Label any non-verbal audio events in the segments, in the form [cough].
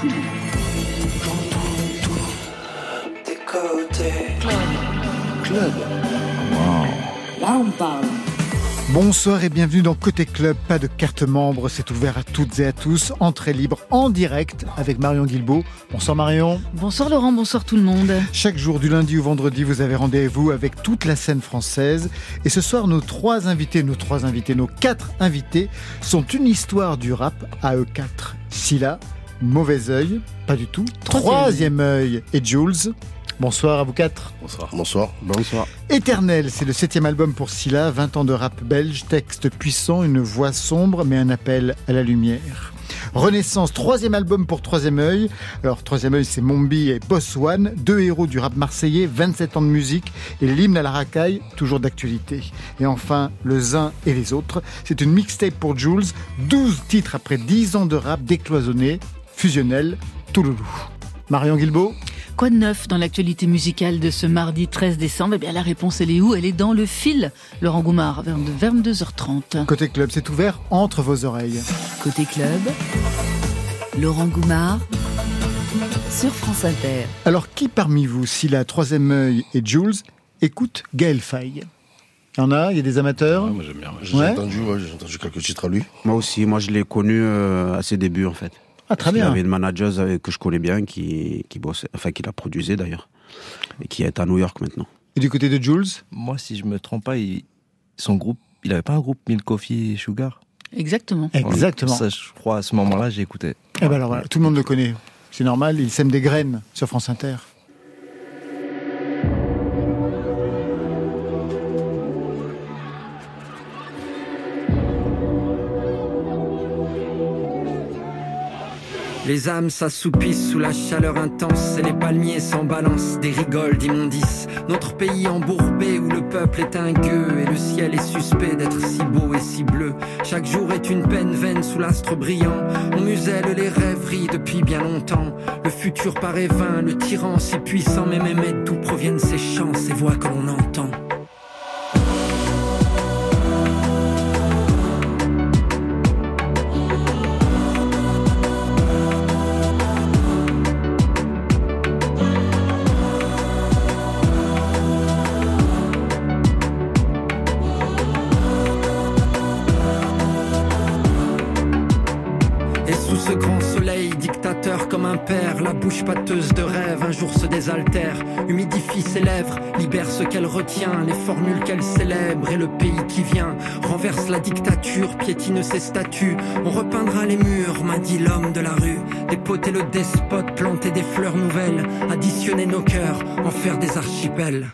tout. J'entends tout. Des côtés. Club. Club. Wow. Là, on parle. Bonsoir et bienvenue dans Côté Club. Pas de carte membre, c'est ouvert à toutes et à tous. Entrée libre en direct avec Marion Guilbault. Bonsoir Marion. Bonsoir Laurent, bonsoir tout le monde. Chaque jour du lundi au vendredi, vous avez rendez-vous avec toute la scène française. Et ce soir, nos trois invités, nos trois invités, nos quatre invités sont une histoire du rap à eux quatre. Mauvais œil, pas du tout. Troisième œil et Jules. Bonsoir à vous quatre. Bonsoir. Bonsoir. Bonsoir. Éternel, c'est le septième album pour Scylla, 20 ans de rap belge, texte puissant, une voix sombre, mais un appel à la lumière. Renaissance, troisième album pour Troisième œil. Alors, Troisième œil, c'est Mombi et Boss One, deux héros du rap marseillais, 27 ans de musique et l'hymne à la racaille, toujours d'actualité. Et enfin, Le Zin et les autres, c'est une mixtape pour Jules, 12 titres après 10 ans de rap décloisonné, fusionnel, Touloulou. Marion Guilbault Quoi de neuf dans l'actualité musicale de ce mardi 13 décembre? Eh bien, la réponse, elle est où? Elle est dans le fil, Laurent Goumard, vers 22h30. Côté club, c'est ouvert entre vos oreilles. Côté club, Laurent Goumard sur France Inter. Alors, qui parmi vous, si la troisième œil et Jules, écoute Gaël Faye? Il y en a, il y a des amateurs? Ouais, moi j'aime bien. J'ai entendu, ouais, entendu quelques titres à lui. Moi aussi, moi je l'ai connu euh, à ses débuts en fait. Ah, très bien. Il y avait une manager que je connais bien qui, qui bossait, enfin qui la produisait d'ailleurs, et qui est à New York maintenant. Et du côté de Jules? Moi, si je me trompe pas, il, son groupe, il avait pas un groupe Milk Coffee Sugar? Exactement. Exactement. Ça, je crois, à ce moment-là, j'ai écouté. Eh ben alors voilà, tout le monde le connaît. C'est normal, il sème des graines sur France Inter. Les âmes s'assoupissent sous la chaleur intense et les palmiers s'en balancent des rigoles d'immondices. Notre pays embourbé où le peuple est un gueux et le ciel est suspect d'être si beau et si bleu. Chaque jour est une peine vaine sous l'astre brillant. On muselle les rêveries depuis bien longtemps. Le futur paraît vain, le tyran si puissant, mais même d'où proviennent ces chants, ces voix que l'on entend? Pâteuse de rêve, un jour se désaltère, humidifie ses lèvres, libère ce qu'elle retient, les formules qu'elle célèbre et le pays qui vient, renverse la dictature, piétine ses statues, on repeindra les murs, m'a dit l'homme de la rue, dépoter le despote, planter des fleurs nouvelles, additionner nos cœurs, en faire des archipels.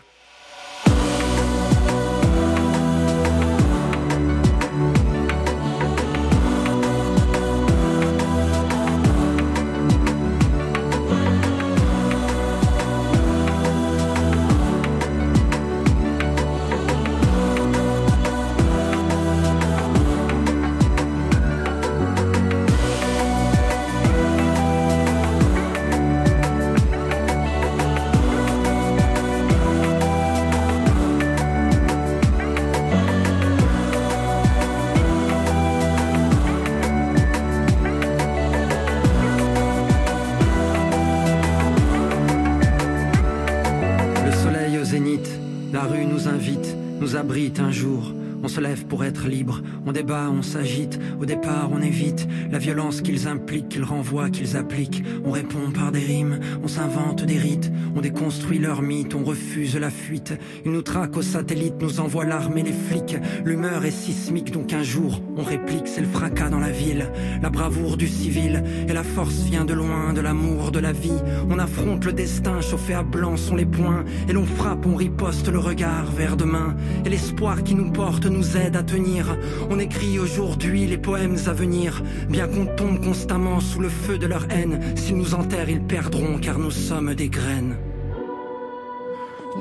On s'agite, au départ on évite la violence qu'ils impliquent, qu'ils renvoient, qu'ils appliquent. On répond par des rimes, on s'invente des rites, on déconstruit leurs mythes, on refuse la fuite. Ils nous traquent aux satellites, nous envoient l'armée, les flics. L'humeur est sismique, donc un jour on réplique, c'est le fracas dans la ville, la bravoure du civil, et la force vient de loin, de l'amour, de la vie. On affronte le destin, chauffé à blanc sont les poings, et l'on frappe, on riposte le regard vers demain, et l'espoir qui nous porte nous aide à tenir. On écrit aujourd'hui les poèmes à venir, bien qu'on tombe constamment sous le feu de leur haine. S'ils nous enterrent, ils perdront, car nous sommes des graines.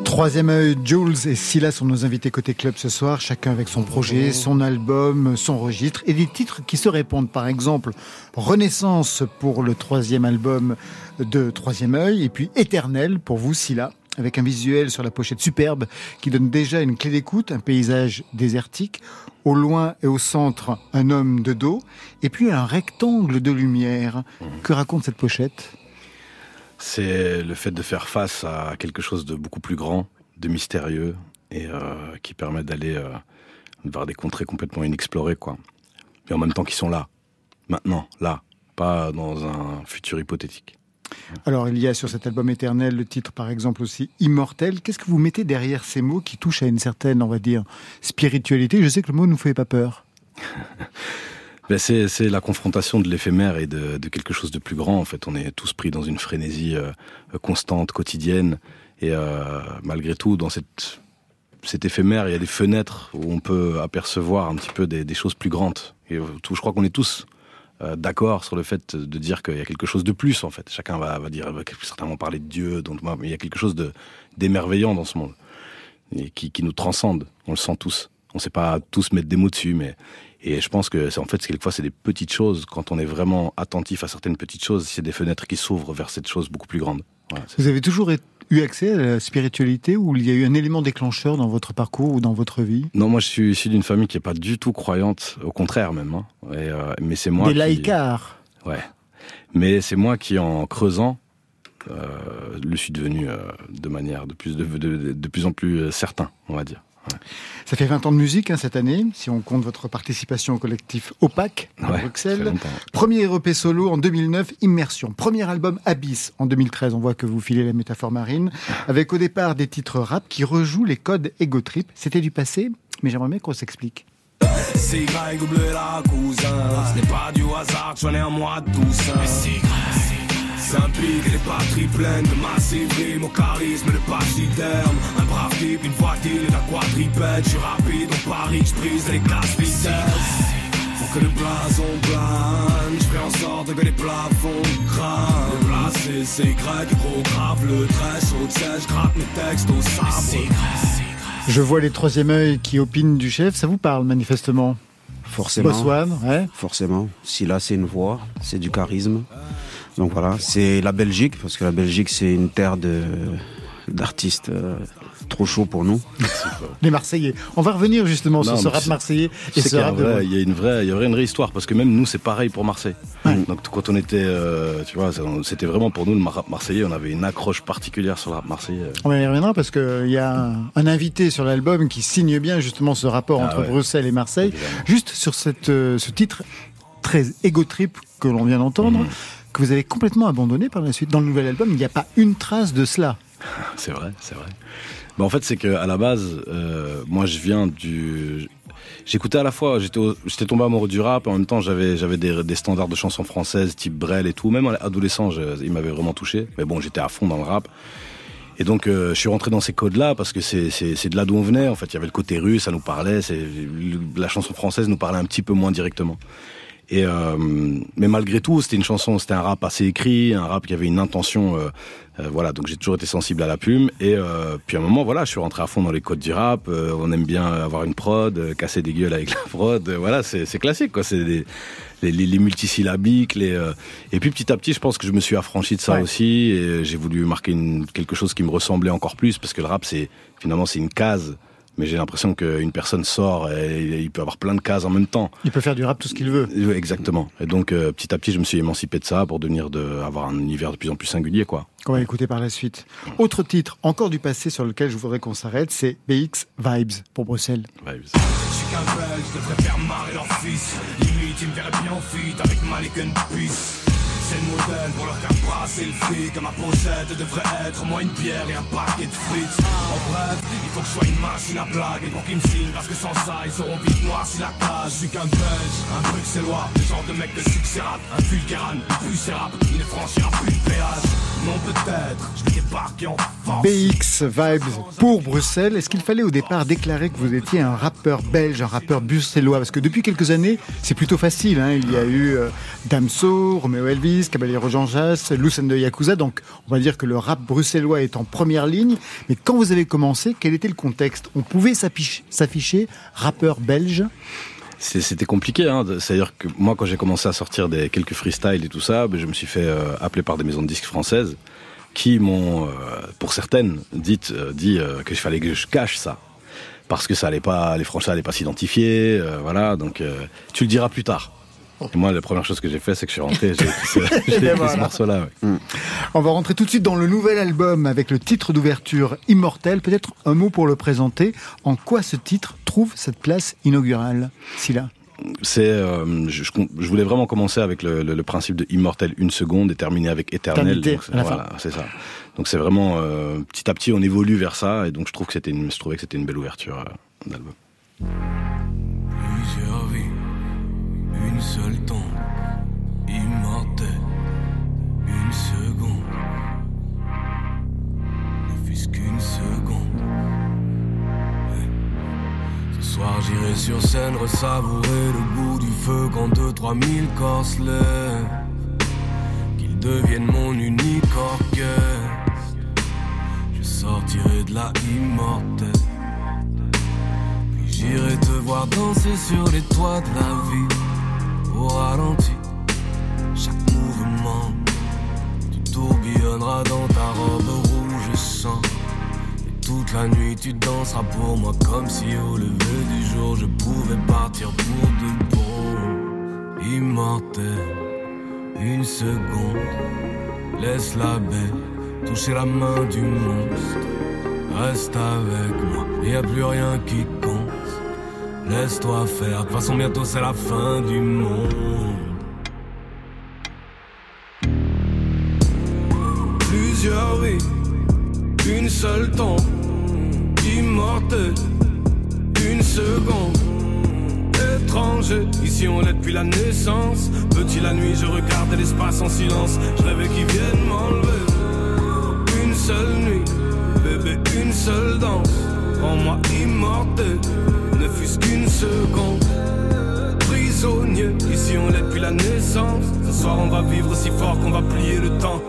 Troisième œil, Jules et Scylla sont nos invités côté club ce soir, chacun avec son projet, son album, son registre et des titres qui se répondent. Par exemple, Renaissance pour le troisième album de Troisième œil et puis Éternel pour vous, Scylla. Avec un visuel sur la pochette superbe qui donne déjà une clé d'écoute, un paysage désertique. Au loin et au centre, un homme de dos, et puis un rectangle de lumière. Que raconte cette pochette? C'est le fait de faire face à quelque chose de beaucoup plus grand, de mystérieux, et euh, qui permet d'aller euh, vers des contrées complètement inexplorées, quoi. Mais en même temps qui sont là, maintenant, là, pas dans un futur hypothétique. Alors, il y a sur cet album éternel le titre, par exemple, aussi Immortel. Qu'est-ce que vous mettez derrière ces mots qui touchent à une certaine, on va dire, spiritualité? Je sais que le mot ne vous fait pas peur. [laughs] ben c'est, la confrontation de l'éphémère et de, quelque chose de plus grand. En fait, on est tous pris dans une frénésie euh, constante, quotidienne. Et euh, malgré tout, dans cette, cet éphémère, il y a des fenêtres où on peut apercevoir un petit peu des, des choses plus grandes. Et tout, je crois qu'on est tous euh, d'accord sur le fait de dire qu'il y a quelque chose de plus en fait. Chacun va, va dire, va certainement parler de Dieu, donc il y a quelque chose d'émerveillant dans ce monde et qui, qui, nous transcende. On le sent tous. On ne sait pas tous mettre des mots dessus, mais et je pense que en fait quelquefois c'est des petites choses. Quand on est vraiment attentif à certaines petites choses, c'est des fenêtres qui s'ouvrent vers cette chose beaucoup plus grande. Vous avez toujours été eu accès à la spiritualité ou il y a eu un élément déclencheur dans votre parcours ou dans votre vie? Non, moi je suis issu d'une famille qui n'est pas du tout croyante, au contraire même. Hein. Euh, mais c'est moi. Des laïcars. Ouais. Mais c'est moi qui, en creusant, euh, le suis devenu euh, de manière de plus, de, de plus en plus certain, on va dire. Ça fait 20 ans de musique hein, cette année, si on compte votre participation au collectif OPAC à Bruxelles. Premier EP solo en 2009, Immersion. Premier album Abyss en 2013. On voit que vous filez la métaphore marine. Avec au départ des titres rap qui rejouent les codes Ego Trip. C'était du passé, mais j'aimerais bien qu'on s'explique. C'est la cousin. Ce n'est pas du hasard, j'en ai un mois de S'implique les batteries pleines de massivité, mon charisme, le pachyderme. Un brave type, une voiture et la quadripède. Je suis rapide, on parie, je brise les classes vitesse. Faut que le blason plane, je fais en sorte que les plafonds crament. Le placé, c'est grec, gros grave, le trait saute je gratte mes textes au sabre. Je vois les troisième œil qui opinent du chef, ça vous parle manifestement? Forcément. Bosswan, ouais. Forcément. Si là c'est une voix, c'est du charisme. Donc voilà, c'est la Belgique, parce que la Belgique, c'est une terre de d'artistes euh, trop chauds pour nous. [laughs] Les Marseillais. On va revenir justement sur ce rap marseillais et ce rap. Il y a une vraie, il y aurait une vraie histoire parce que même nous, c'est pareil pour Marseille. Donc quand on était, euh, tu vois, c'était vraiment pour nous le rap marseillais. On avait une accroche particulière sur le rap marseillais. On y reviendra parce qu'il y a un, invité sur l'album qui signe bien justement ce rapport ah entre Bruxelles et Marseille. Juste sur cette, euh, ce titre très égo trip que l'on vient d'entendre. Mhm que vous avez complètement abandonné par la suite. Dans le nouvel album, il n'y a pas une trace de cela. [laughs] C'est vrai, c'est vrai. En fait, c'est qu'à la base, euh, moi, je viens du. J'écoutais à la fois, j'étais tombé amoureux du rap, en même temps, j'avais des, standards de chansons françaises, type Brel et tout. Même adolescent, il m'avait vraiment touché. Mais bon, j'étais à fond dans le rap. Et donc, euh, je suis rentré dans ces codes-là parce que c'est de là d'où on venait. En fait, il y avait le côté russe, ça nous parlait. La chanson française nous parlait un petit peu moins directement. Et euh, mais malgré tout, c'était une chanson, c'était un rap assez écrit, un rap qui avait une intention. Euh, euh, voilà, donc j'ai toujours été sensible à la plume. Et puis à un moment, voilà, je suis rentré à fond dans les codes du rap. on aime bien avoir une prod, casser des gueules avec [laughs] la prod. voilà, c'est classique, quoi. C'est les, les, multisyllabiques. Les, et puis petit à petit, je pense que je me suis affranchi de ça aussi. Et j'ai voulu marquer une, quelque chose qui me ressemblait encore plus, parce que le rap, c'est finalement c'est une case mais j'ai l'impression qu'une personne sort et il peut avoir plein de cases en même temps. Il peut faire du rap tout ce qu'il veut. Exactement. Et donc euh, petit à petit, je me suis émancipé de ça pour devenir de avoir un univers de plus en plus singulier, quoi. Qu'on va écouter par la suite. Autre titre, encore du passé sur lequel je voudrais qu'on s'arrête, c'est BX Vibes pour Bruxelles. Vibes. Je suis qu'un belge, je devrais faire marrer leur fils. Limite, il me verrait bien en fuite avec Malik Peace. C'est le modèle pour leur faire brasser le fric Que ma pochette devrait être moins une bière et un paquet de frites. En bref, il faut que je sois une machine à blague. Et pour qu'ils me signent, parce que sans ça, ils seront vite noirs si la cage. Je suis qu'un belge, un bruxellois Le genre de mec de succès rap Un vulgaran, plus rap Il ne franchira plus le péage. Non peut-être, je vais débarquer en force. BX Vibes pour Bruxelles. Est-ce qu'il fallait au départ déclarer que vous étiez un rappeur belge, un rappeur bruxellois? Parce que depuis quelques années, c'est plutôt facile hein. Il y a eu euh, Damso, Romeo Elvis Caballero Jean Jass, Lucen de Yakuza. Donc, on va dire que le rap bruxellois est en première ligne. Mais quand vous avez commencé, quel était le contexte? On pouvait s'afficher rappeur belge? C'était compliqué, hein. c'est-à-dire que moi quand j'ai commencé à sortir des quelques freestyles et tout ça, ben, je me suis fait euh, appeler par des maisons de disques françaises qui m'ont, pour certaines, dit, dit que je fallait que je cache ça parce que ça allait pas, les Français allaient pas s'identifier, voilà. Donc tu le diras plus tard. Et moi, la première chose que j'ai fait, c'est que je suis rentré, j'ai écrit [laughs] ce, ce morceau-là. Mm. On va rentrer tout de suite dans le nouvel album avec le titre d'ouverture Immortel. Peut-être un mot pour le présenter. En quoi ce titre trouve cette place inaugurale, Silla? C'est, euh, je, je, voulais vraiment commencer avec le, le, le, principe de immortel une seconde et terminer avec éternel. Voilà, c'est ça. Donc c'est vraiment euh, petit à petit on évolue vers ça et donc je trouve que c'était, une, je trouvais que c'était une belle ouverture euh, d'album. J'irai sur scène ressavourer le goût du feu quand deux trois mille corps. Qu'ils deviennent mon unique orchestre. Je sortirai de la immortelle. Puis j'irai te voir danser sur les toits de la vie. Au ralenti, chaque mouvement. Tu tourbillonneras dans ta robe rouge. Toute la nuit tu danseras pour moi comme si au lever du jour je pouvais partir pour de bon. Immortel, une seconde, laisse la bête toucher la main du monstre. Reste avec moi, y a plus rien qui compte. Laisse-toi faire, de toute façon bientôt c'est la fin du monde. Plusieurs vies une seule tombe, immortel, une seconde. Étranger, ici on l'est depuis la naissance. Petit la nuit, je regarde l'espace en silence. Je rêvais qu'ils viennent m'enlever. Une seule nuit, bébé, une seule danse. En moi immortel, ne fût-ce qu'une seconde. Prisonnier, ici on l'est depuis la naissance. Ce soir on va vivre si fort qu'on va plier le temps.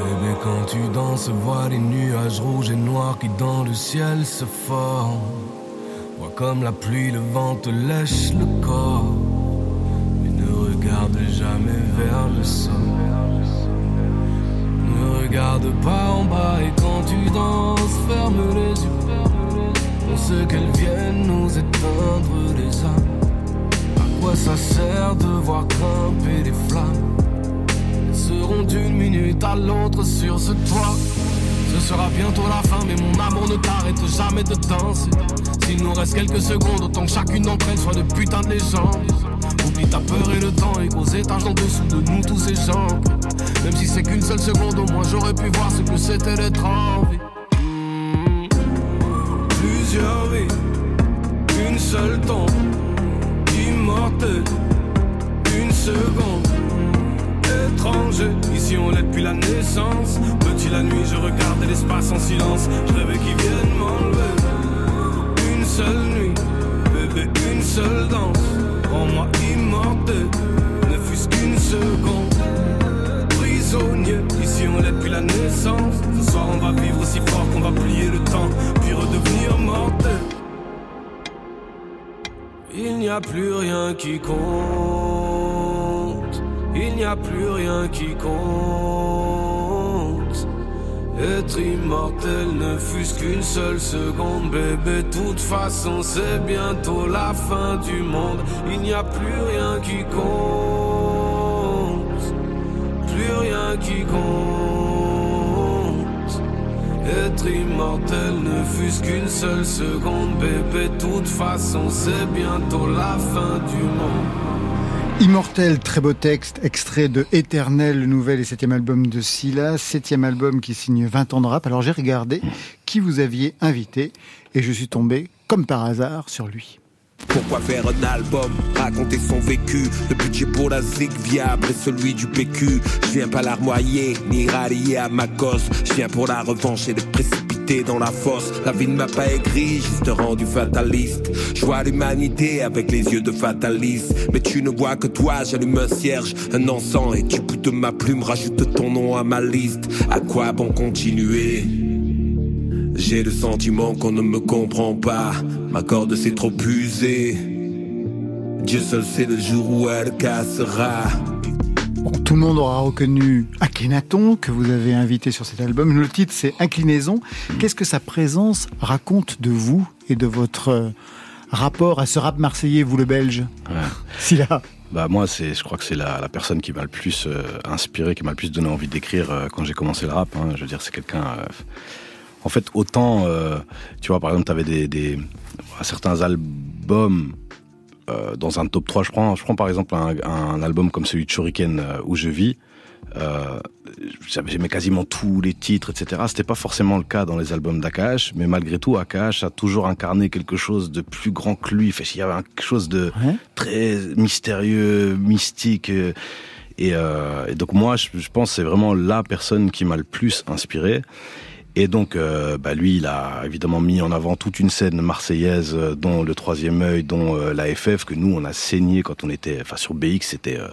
Bébé, quand tu danses, vois les nuages rouges et noirs qui dans le ciel se forment. Vois comme la pluie, le vent te lèche le corps. Mais ne regarde jamais vers le sol. Ne regarde pas en bas et quand tu danses, ferme les yeux. On sait qu'elles viennent nous éteindre les âmes. À quoi ça sert de voir grimper les flammes? Seront d'une minute à l'autre sur ce toit. Ce sera bientôt la fin, mais mon amour ne t'arrête jamais de danser. S'il nous reste quelques secondes, autant que chacune d'entre elles soit de putain de légende. Oublie ta peur et le temps, et qu'aux étages en dessous de nous tous ces gens. Même si c'est qu'une seule seconde, au moins j'aurais pu voir ce que c'était d'être en vie. Mmh. Plusieurs vies, une seule tombe, immortel, une seconde Ici on l'est depuis la naissance. Petit la nuit, je regardais l'espace en silence. Je rêvais qu'ils viennent m'enlever. Une seule nuit, bébé, une seule danse. En moi immortel, ne fût-ce qu'une seconde. Prisonnier, ici on l'est depuis la naissance. Ce soir on va vivre si fort qu'on va plier le temps, puis redevenir mortel. Il n'y a plus rien qui compte. Il n'y a plus rien qui compte. Être immortel ne fût-ce qu'une seule seconde, bébé. Toute façon, c'est bientôt la fin du monde. Il n'y a plus rien qui compte. Plus rien qui compte. Être immortel ne fût-ce qu'une seule seconde, bébé. Toute façon, c'est bientôt la fin du monde. Immortel, très beau texte, extrait de Éternel, le nouvel et septième album de Silla, septième album qui signe 20 ans de rap. Alors j'ai regardé qui vous aviez invité et je suis tombé, comme par hasard, sur lui. Pourquoi faire un album, raconter son vécu. Le budget pour la zig viable est celui du PQ Je viens pas larmoyer, ni rallier à ma cause. Je viens pour la revanche et le précipiter dans la fosse. La vie ne m'a pas aigri, juste rendu fataliste. Je vois l'humanité avec les yeux de fataliste. Mais tu ne vois que toi, j'allume un cierge, un encens. Et du bout ma plume, rajoute ton nom à ma liste. À quoi bon continuer? J'ai le sentiment qu'on ne me comprend pas. Ma corde s'est trop usée. Dieu seul sait le jour où elle cassera. Bon, Tout le monde aura reconnu Akhenaton que vous avez invité sur cet album. Le titre c'est Inclinaison. Qu'est-ce que sa présence raconte de vous et de votre euh, rapport à ce rap marseillais, vous le belge? [laughs] Si là. Bah moi, c'est, je crois que c'est la, la personne qui m'a le plus euh, inspiré, qui m'a le plus donné envie d'écrire euh, quand j'ai commencé le rap. Hein. Je veux dire, c'est quelqu'un. euh, en fait, autant, euh, tu vois, par exemple, t'avais des, des certains albums euh, dans un top 3. Je prends, je prends par exemple un, un album comme celui de Shuriken euh, où je vis. Euh, J'aimais quasiment tous les titres, etc. C'était pas forcément le cas dans les albums d'Akash, mais malgré tout, Akash a toujours incarné quelque chose de plus grand que lui. Fait, il y avait quelque chose de Ouais. très mystérieux, mystique. euh, Et, euh, et donc moi, je, je pense que c'est vraiment la personne qui m'a le plus inspiré. Et donc, euh, bah lui, il a évidemment mis en avant toute une scène marseillaise, euh, dont le Troisième œil, dont euh, la FF, que nous, on a saigné quand on était, enfin sur BX, c'était... euh,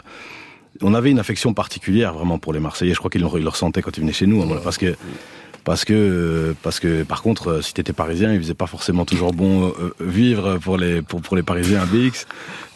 on avait une affection particulière vraiment pour les Marseillais. Je crois qu'ils le, ressentaient quand ils venaient chez nous, hein, parce que parce que parce que par contre, euh, si t'étais parisien, il faisait pas forcément toujours bon euh, euh, vivre pour les pour pour les Parisiens à BX,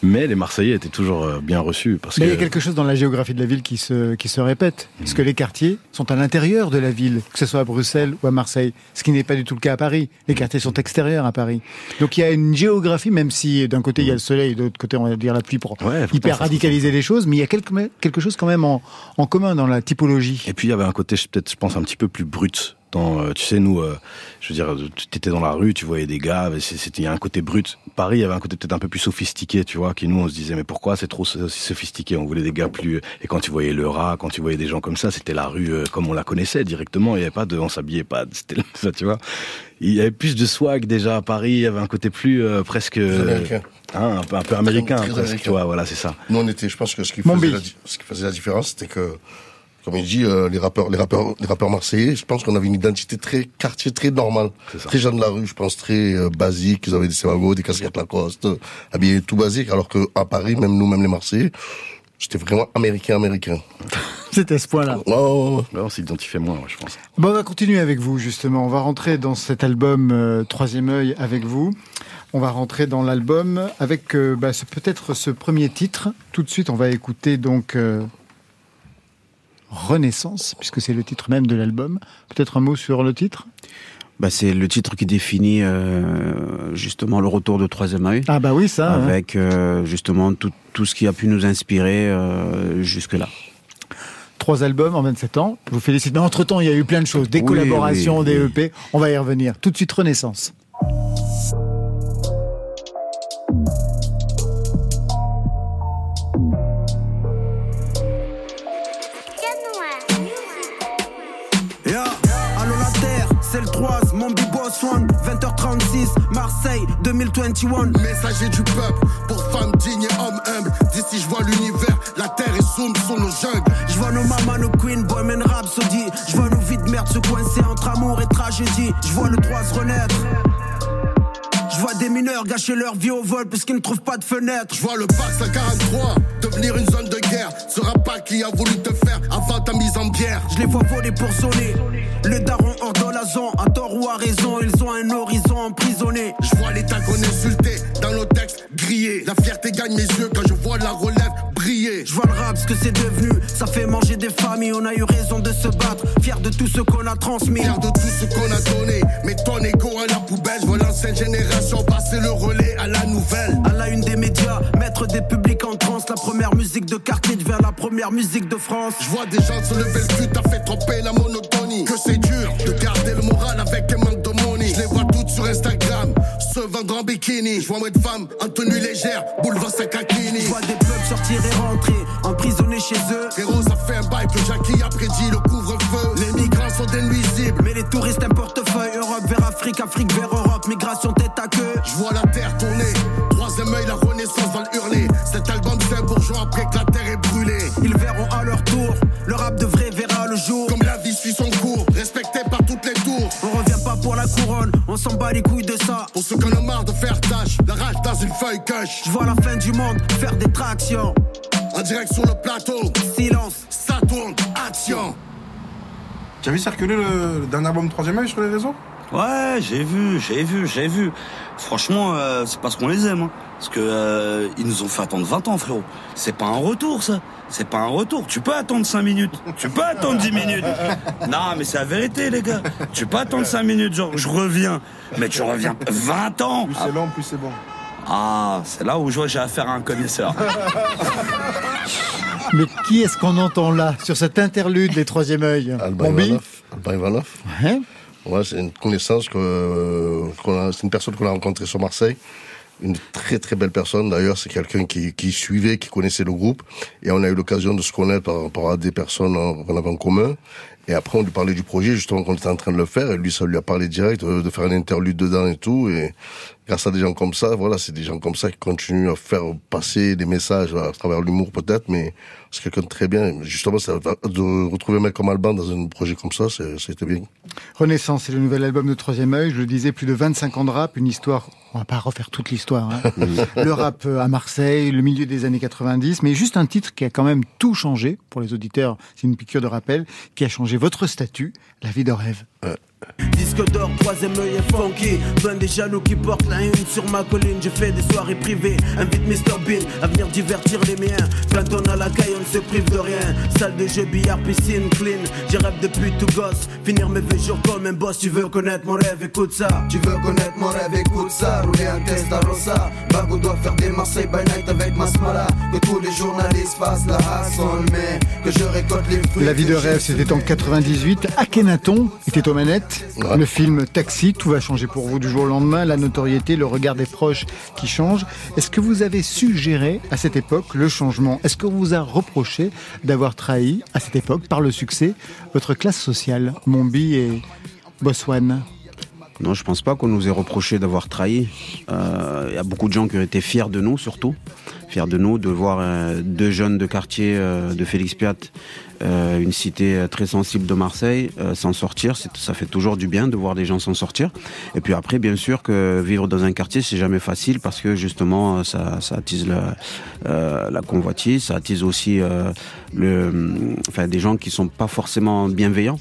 mais les Marseillais étaient toujours bien reçus parce Mais que il y a quelque chose dans la géographie de la ville qui se, qui se répète. Parce que les quartiers sont à l'intérieur de la ville, que ce soit à Bruxelles ou à Marseille. Ce qui n'est pas du tout le cas à Paris. Les quartiers sont extérieurs à Paris. Donc il y a une géographie, même si d'un côté il y a le soleil de l'autre côté on va dire la pluie pour Ouais, hyper radicaliser les choses, mais il y a quelque, quelque chose quand même en, en commun dans la typologie. Et puis il y avait un côté, peut-être, je pense, un petit peu plus brut. Dans, euh, tu sais, nous, euh, je veux dire, tu étais dans la rue, tu voyais des gars, c'était il y a un côté brut. Paris, il y avait un côté peut-être un peu plus sophistiqué, tu vois, qui nous, on se disait, mais pourquoi c'est trop so- sophistiqué? On voulait des gars plus. Et quand tu voyais le rat, quand tu voyais des gens comme ça, c'était la rue euh, comme on la connaissait directement. Il y avait pas de, on s'habillait pas, [laughs] c'était ça, tu vois. Il y avait plus de swag déjà à Paris. Il y avait un côté plus euh, presque, hein, un peu un peu américain, Très presque, américain. tu vois. Voilà, c'est ça. Nous, on était, je pense que ce qui Mon faisait, Bill. la, di- ce qui faisait la différence, c'était que, comme il dit, euh, les rappeurs, les rappeurs, les rappeurs marseillais, je pense qu'on avait une identité très quartier, très normale, C'est ça. très gens de la rue, je pense très euh, basique. Ils avaient des sémagos, des casquettes Lacoste, euh, habillés tout basique. Alors que à Paris, même nous, même les Marseillais, c'était vraiment américain, américain. [laughs] C'était ce point-là. Là, on s'identifiait moins, je pense. Bon, on va continuer avec vous, justement. On va rentrer dans cet album euh, Troisième œil avec vous. On va rentrer dans l'album avec euh, bah, ce- peut-être ce premier titre. Tout de suite, on va écouter donc euh, Renaissance, puisque c'est le titre même de l'album. Peut-être un mot sur le titre? Bah, c'est le titre qui définit euh, justement le retour de Troisième œil, Ah bah oui, ça. hein. avec euh, justement tout, tout ce qui a pu nous inspirer euh, jusque-là. Trois albums en 27 ans. Je vous félicite. Mais entre-temps, il y a eu plein de choses. Des Oui, collaborations, oui, des oui. EP. On va y revenir. Tout de suite, Renaissance. 3, mon boss one 20h36, Marseille 2021 Messager du peuple, pour femmes dignes et hommes humbles. D'ici, je vois l'univers, la terre est zoom sur nos jungles. Je vois nos mamas, nos queens, Bohemian Rhapsody Je vois nos vies de merde se coincer entre amour et tragédie Je vois le 3 se renaître vois des mineurs gâcher leur vie au vol parce qu'ils ne trouvent pas de fenêtre Je vois le Pax à 43 devenir une zone de guerre. Ce pas qui a voulu te faire avant ta mise en bière. Je les vois voler pour sonner Le daron hors de la zone, à tort ou à raison Ils ont un horizon emprisonné Je vois l'état qu'on insulté dans nos textes grillés. La fierté gagne mes yeux quand je vois la relève briller. Je vois le rap, ce que c'est devenu Ça fait manger des familles, on a eu raison de se battre Fier de tout ce qu'on a transmis Fier de tout ce qu'on a donné, mais ton ego à la poubelle. Je vois l'ancienne génération passer le relais à la nouvelle. À la une des médias, mettre des publics en transe La première musique de quartier devient la première musique de France Je vois des gens se lever le cul, t'as fait tromper la monotonie. Que c'est bikini. Je vois moins de femmes en tenue légère, boulevard Sakakini. Je vois des peuples sortir et rentrer, emprisonnés chez eux Frérot, ça fait un bail que Jackie a prédit le couvre-feu. Les migrants sont des nuisibles. Mais les touristes un portefeuille, Europe vers Afrique, Afrique vers Europe, migration tête à queue. Je vois la terre tourner, troisième œil, la renaissance va le hurler. Cet album, un bourgeois après que la terre est brûlée. Ils verront à leur tour, le rap de vrai verra le jour. Comme la vie suit son cours, respecté par toutes les tours. On revient pas pour la couronne, on s'en bat les couilles qui en ont marre de faire tâche, la rage dans une feuille cache. Je vois la fin du monde, faire des tractions. En direct sur le plateau, Silence, ça tourne. Tu as vu circuler le, dernier album Troisième œil sur les réseaux? Ouais, j'ai vu, j'ai vu, j'ai vu. Franchement, euh, c'est parce qu'on les aime. Hein. Parce que euh, ils nous ont fait attendre 20 ans, frérot. C'est pas un retour, ça. C'est pas un retour. Tu peux attendre 5 minutes. Tu peux attendre 10 minutes. [laughs] Non, mais c'est la vérité, les gars. Tu peux attendre 5 minutes, genre, je reviens. Mais tu reviens 20 ans. Plus c'est long, plus c'est bon. Ah, c'est là où je vois j'ai affaire à un connaisseur. [laughs] Mais qui est-ce qu'on entend là, sur cet interlude, les troisième œil? Alban Ivanov. Alban Ivanov. Ouais. ouais c'est une connaissance que, euh, c'est une personne qu'on a rencontrée sur Marseille une très très belle personne. D'ailleurs, c'est quelqu'un qui, qui suivait, qui connaissait le groupe. Et on a eu l'occasion de se connaître par rapport à des personnes qu'on avait en commun. Et après, on lui parlait du projet, justement, qu'on était en train de le faire. Et lui, ça lui a parlé direct de faire un interlude dedans et tout. Et grâce à des gens comme ça, voilà, c'est des gens comme ça qui continuent à faire passer des messages à travers l'humour peut-être, mais c'est quelqu'un de très bien. Justement, ça, de retrouver un mec comme Alban dans un projet comme ça, c'était bien. Renaissance, c'est le nouvel album de Troisième œil. Je le disais, plus de 25 ans de rap, une histoire on va pas refaire toute l'histoire. Hein. [laughs] le rap euh, à Marseille, le milieu des années 90, mais juste un titre qui a quand même tout changé pour les auditeurs. C'est une piqûre de rappel qui a changé votre statut, la vie de rêve. Disque d'or, troisième œil est funky. Ben des jaloux qui portent la une sur ma colline. J'ai fait des soirées privées. Invite Mr Bean à venir divertir les miens. Quand on a la caille, on ne se prive de rien. Salle de jeu, billard, piscine, clean. J'ai rêve depuis tout gosse. Finir mes vieux jours comme un boss. Tu veux connaître mon rêve, écoute ça. Tu veux connaître mon rêve, écoute ça. Rouler un test à Rosa. Bago doit faire des Marseille by night avec Masmala. Que tous les journalistes fassent la hassle, mais que je récolte les fruits. La vie de rêve, c'était en 98. Akhenaton était aux manettes. Le film Taxi, tout va changer pour vous du jour au lendemain, la notoriété, le regard des proches qui change. Est-ce que vous avez suggéré à cette époque le changement? Est-ce qu'on vous a reproché d'avoir trahi à cette époque, par le succès, votre classe sociale, Mombi et Boswan? Non, je pense pas qu'on nous ait reproché d'avoir trahi. Il euh, y a beaucoup de gens qui ont été fiers de nous, surtout. Fiers de nous, de voir euh, deux jeunes de quartier euh, de Félix Piat, une cité très sensible de Marseille, s'en sortir. Ça fait toujours du bien de voir des gens s'en sortir. Et puis après, bien sûr que vivre dans un quartier, c'est jamais facile parce que justement, ça, ça attise la, la convoitise, ça attise aussi le, enfin, des gens qui sont pas forcément bienveillants.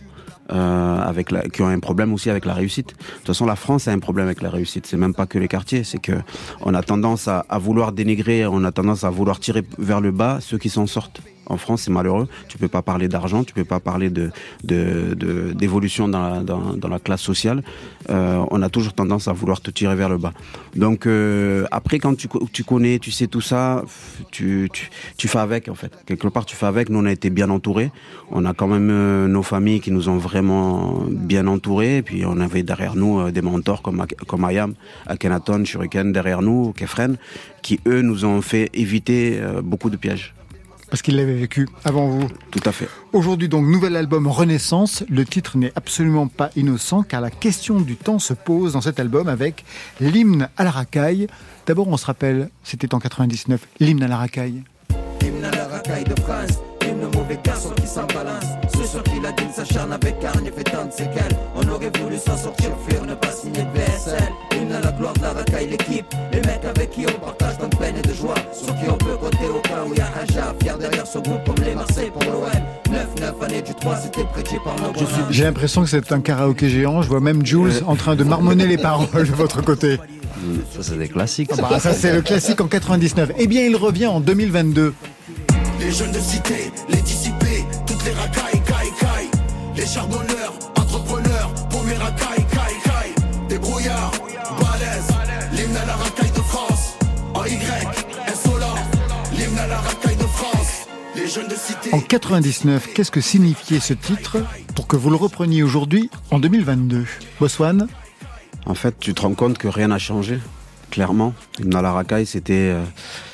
Euh, avec la, qui ont un problème aussi avec la réussite. De toute façon, la France a un problème avec la réussite. C'est même pas que les quartiers, c'est que on a tendance à, à, vouloir dénigrer, on a tendance à vouloir tirer vers le bas ceux qui s'en sortent. En France, c'est malheureux. Tu peux pas parler d'argent, tu peux pas parler de d'évolution dans, la, classe sociale. Euh, on a toujours tendance à vouloir te tirer vers le bas. Donc euh, après, quand tu, connais, tu sais tout ça, tu, fais avec en fait. Quelque part, tu fais avec. Nous, on a été bien entourés. On a quand même euh, nos familles qui nous ont vraiment bien entourés. Et puis on avait derrière nous des mentors comme comme Ayam, Akhenaton, Shuriken derrière nous, Kefren, qui eux nous ont fait éviter beaucoup de pièges. Parce qu'il l'avait vécu avant vous. Tout à fait. Aujourd'hui donc, nouvel album Renaissance. Le titre n'est absolument pas innocent car la question du temps se pose dans cet album avec l'hymne à la racaille. D'abord, on se rappelle, c'était en 99, l'hymne à la racaille. L'hymne à la racaille de France, hymne mauvais garçon qui s'en balance. Ceux sur qui la dîme s'acharne avec carne et fait tant de séquelles. On aurait voulu s'en sortir, fuir, ne pas signer de VSL. Hymne à la gloire de la racaille, l'équipe. Les mecs avec qui on partage peine et de joie. Sur qui on peut compter au cas où il y a un chat fier derrière ce groupe comme les Marseille pour l'OM. 9-9 années du 3, c'était prêté par nos J'ai l'impression que c'est un karaoké géant. Je vois même Jules en train de marmonner les paroles de votre côté. Ça, c'est des classiques. Ah bah, ça, c'est le classique en 99. Eh bien, il revient en 2022. Les jeunes de cité, les dissipés, toutes les racailles, caille, caille. Les charbonneurs, entrepreneurs, pour mes racailles, caille, caille. Des brouillards, En 99, qu'est-ce que signifiait ce titre pour que vous le repreniez aujourd'hui en 2022 Boswan? En fait, tu te rends compte que rien n'a changé clairement. Dans la racaille, c'était euh,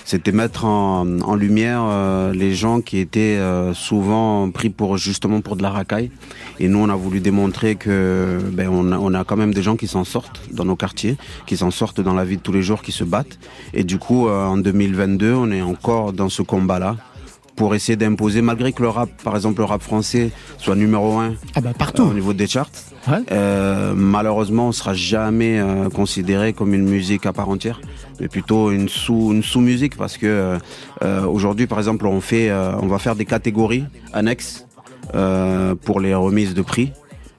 c'était mettre en, en lumière euh, les gens qui étaient euh, souvent pris pour justement pour de la racaille. Et nous, on a voulu démontrer que ben, on, a, on a quand même des gens qui s'en sortent dans nos quartiers, qui s'en sortent dans la vie de tous les jours, qui se battent. Et du coup, en 2022, on est encore dans ce combat-là pour essayer d'imposer, malgré que le rap, par exemple le rap français, soit numéro un ah bah partout. au niveau des charts. Ouais. Euh, malheureusement, on sera jamais euh, considéré comme une musique à part entière, mais plutôt une sous une sous musique parce que euh, aujourd'hui, par exemple, on fait, on va faire des catégories annexes euh, pour les remises de prix.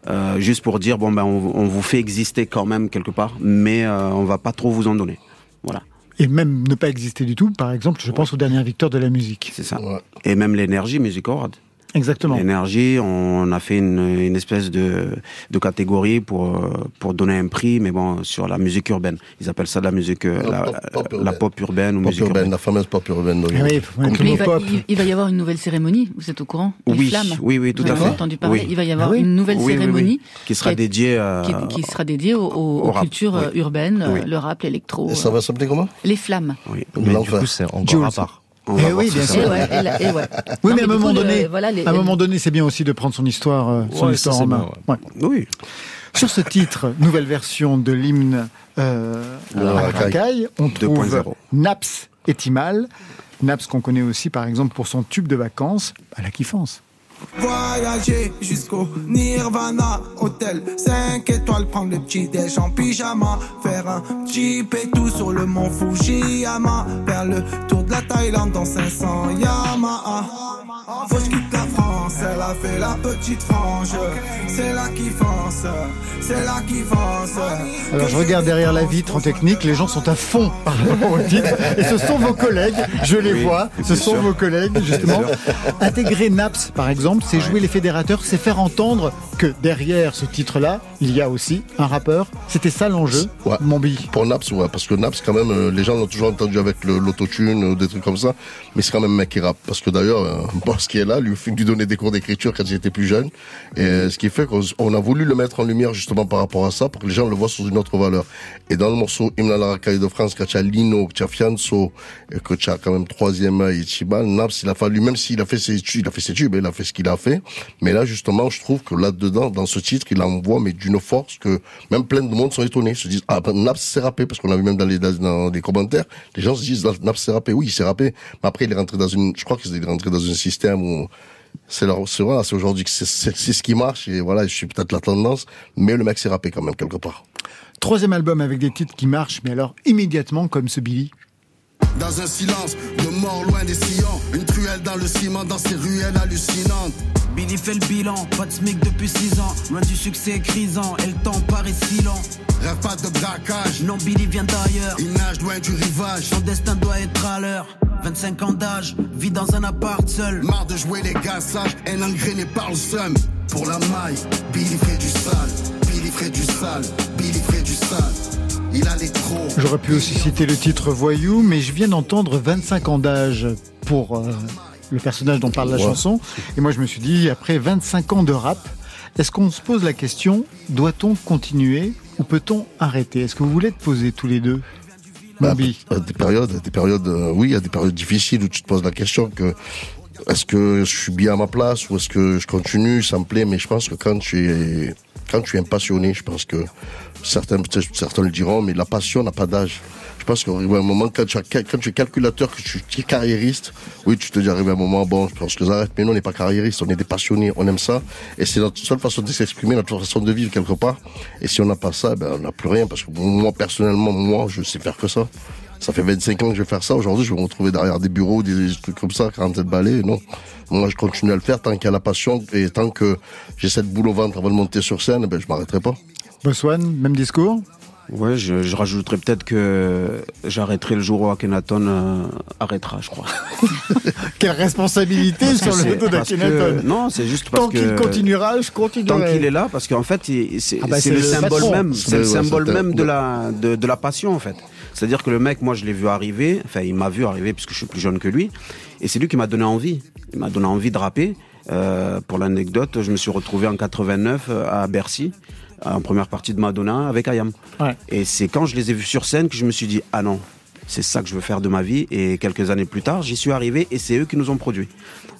Euh, juste pour dire bon ben on, on vous fait exister quand même quelque part, mais euh, on va pas trop vous en donner. Voilà. Et même ne pas exister du tout, par exemple, je pense aux dernières victoires de la musique. C'est ça. Et même l'énergie Music Award. Exactement. L'énergie, on a fait une, une espèce de, de catégorie pour, euh, pour donner un prix, mais bon, sur la musique urbaine. Ils appellent ça de la musique, euh, La la, pop- pop la urbaine. pop urbaine ou Pop musique urbaine, urbaine. la fameuse pop urbaine. donc. Ah oui, mot il, va, pop. il- il va y avoir une nouvelle cérémonie, vous êtes au courant? Les Oui, flammes. oui, oui, tout Vous à fait. entendu parler. Oui. Il va y avoir Ah oui une nouvelle Oui, oui, oui. cérémonie Qui sera dédiée à- qui, qui sera dédiée aux, aux- au aux rap, cultures oui. euh, urbaines, Oui. le rap, l'électro. Et ça va s'appeler comment? Les flammes. Oui. Mais du coup, c'est encore à part. On Eh va oui, bien sûr. Et ouais, et là- et ouais. Oui, Non, mais à un moment le- donné, voilà, les- à un moment donné, c'est bien aussi de prendre son histoire, euh, son Ouais, histoire ça, en main. bien, Ouais. Oui. Sur ce titre, nouvelle version de l'hymne euh, à Racaille. Racaille, on trouve 2.0. Naps et Timal. Naps qu'on connaît aussi par exemple pour son tube de vacances, à la kiffance. Voyager jusqu'au Nirvana. Hôtel 5 étoiles, prendre le petit déj en pyjama. Faire un jeep et tout sur le mont Fujiyama. Faire le tour de la Thaïlande dans 500 Yamaha. Faut que je quitte la France, elle a fait la petite frange C'est là qui fonce, c'est là qui fonce Alors je regarde derrière la vitre en technique, les gens sont à fond [laughs] par rapport au titre, et ce sont vos collègues, je les Oui, vois, ce sont sûr. vos collègues justement. Intégrer Naps par exemple, c'est jouer les fédérateurs, c'est faire entendre que derrière ce titre-là, il y a aussi un rappeur. C'était ça l'enjeu, Ouais. mon bi. Pour Naps, ouais, parce que Naps, quand même, euh, les gens l'ont toujours entendu avec l'autotune, euh, des trucs comme ça, mais c'est quand même un mec qui rappe. Parce que d'ailleurs, euh, [laughs] Boss qui est là, lui, lui donner des cours d'écriture quand il était plus jeune. Et ce qui fait qu'on on a voulu le mettre en lumière justement par rapport à ça, pour que les gens le voient sous une autre valeur. Et dans le morceau Hymne à la racaille de France, quand tu as Lino, que tu as Fianso, que tu as quand même troisième œil et Chibal, Naps, il a fallu, même s'il a fait ses tubes, il a fait ses tubes, il a fait ce qu'il a fait. Mais là, justement, je trouve que là-dedans, dans ce titre, il envoie, mais d'une force que même plein de monde sont étonnés, se disent, ah, ben, Naps s'est rappé, parce qu'on a vu même dans les, dans les commentaires, les gens se disent, Naps s'est rappé. Oui, il s'est rappé. Mais après, il est rentré dans une, je crois qu'il est rentré dans un système où, c'est voilà, c'est aujourd'hui que c'est ce qui marche et voilà, je suis peut-être la tendance, mais le mec s'est rappé quand même quelque part. Troisième album avec des titres qui marchent, mais alors immédiatement comme ce Billy. Dans un silence de mort loin des sillons Une truelle dans le ciment dans ces ruelles hallucinantes Billy fait le bilan, pas de SMIC depuis 6 ans. Loin du succès grisant, et le temps paraît si lent. Rêve pas de braquage Non, Billy vient d'ailleurs. Il nage loin du rivage Son destin doit être à l'heure. 25 ans d'âge, vit dans un appart seul. Marre de jouer les gars sages Un engrainé par le seum Pour la maille Billy fait du sale Billy fait du sale Billy fait du sale J'aurais pu aussi citer le titre Voyou, mais je viens d'entendre 25 ans d'âge pour euh, le personnage dont parle la Ouais. chanson. Et moi, je me suis dit, après 25 ans de rap, est-ce qu'on se pose la question, doit-on continuer ou peut-on arrêter? Est-ce que vous voulez te poser tous les deux? Bah, Bambi à des périodes, à des périodes, euh, oui, il y a des périodes difficiles où tu te poses la question que est-ce que je suis bien à ma place ou est-ce que je continue, ça me plaît, mais je pense que quand tu es, quand un passionné, je pense que certains, certains le diront, mais la passion n'a pas d'âge. Je pense qu'arrivé un moment, quand tu, quand es calculateur, que tu, es carriériste, oui, tu te dis arrivé un moment, bon, je pense que j'arrête, mais non, on n'est pas carriériste, on est des passionnés, on aime ça, et c'est notre seule façon de s'exprimer, notre façon de vivre quelque part. Et si on n'a pas ça, ben, on n'a plus rien, parce que moi, personnellement, moi, je sais faire que ça. Ça fait 25 ans que je vais faire ça. Aujourd'hui, je vais me retrouver derrière des bureaux, des trucs comme ça, 47 balais. Non. Moi, je continue à le faire tant qu'il y a la passion et tant que j'ai cette boule au ventre avant de monter sur scène, ben, je m'arrêterai pas. Boswan, même discours? Ouais, je, je rajouterais peut-être que j'arrêterai le jour où Akhenaton euh, arrêtera, je crois. [laughs] Quelle responsabilité Parce sur que le dos d'Akhenaton Non, c'est juste parce Tant que... qu'il continuera, je continuerai. Tant qu'il est là, parce qu'en fait, c'est Ah bah, c'est le le symbole patron. même, C'est le symbole même de la de, de la passion en fait. C'est-à-dire que le mec, moi, je l'ai vu arriver. Enfin, il m'a vu arriver puisque je suis plus jeune que lui, et c'est lui qui m'a donné envie. Il m'a donné envie de rapper. Euh, pour l'anecdote, je me suis retrouvé en 89 euh, à Bercy, en première partie de Madonna avec Ayam. Ouais. Et c'est quand je les ai vus sur scène que je me suis dit ah non, c'est ça que je veux faire de ma vie. Et quelques années plus tard, j'y suis arrivé et c'est eux qui nous ont produits.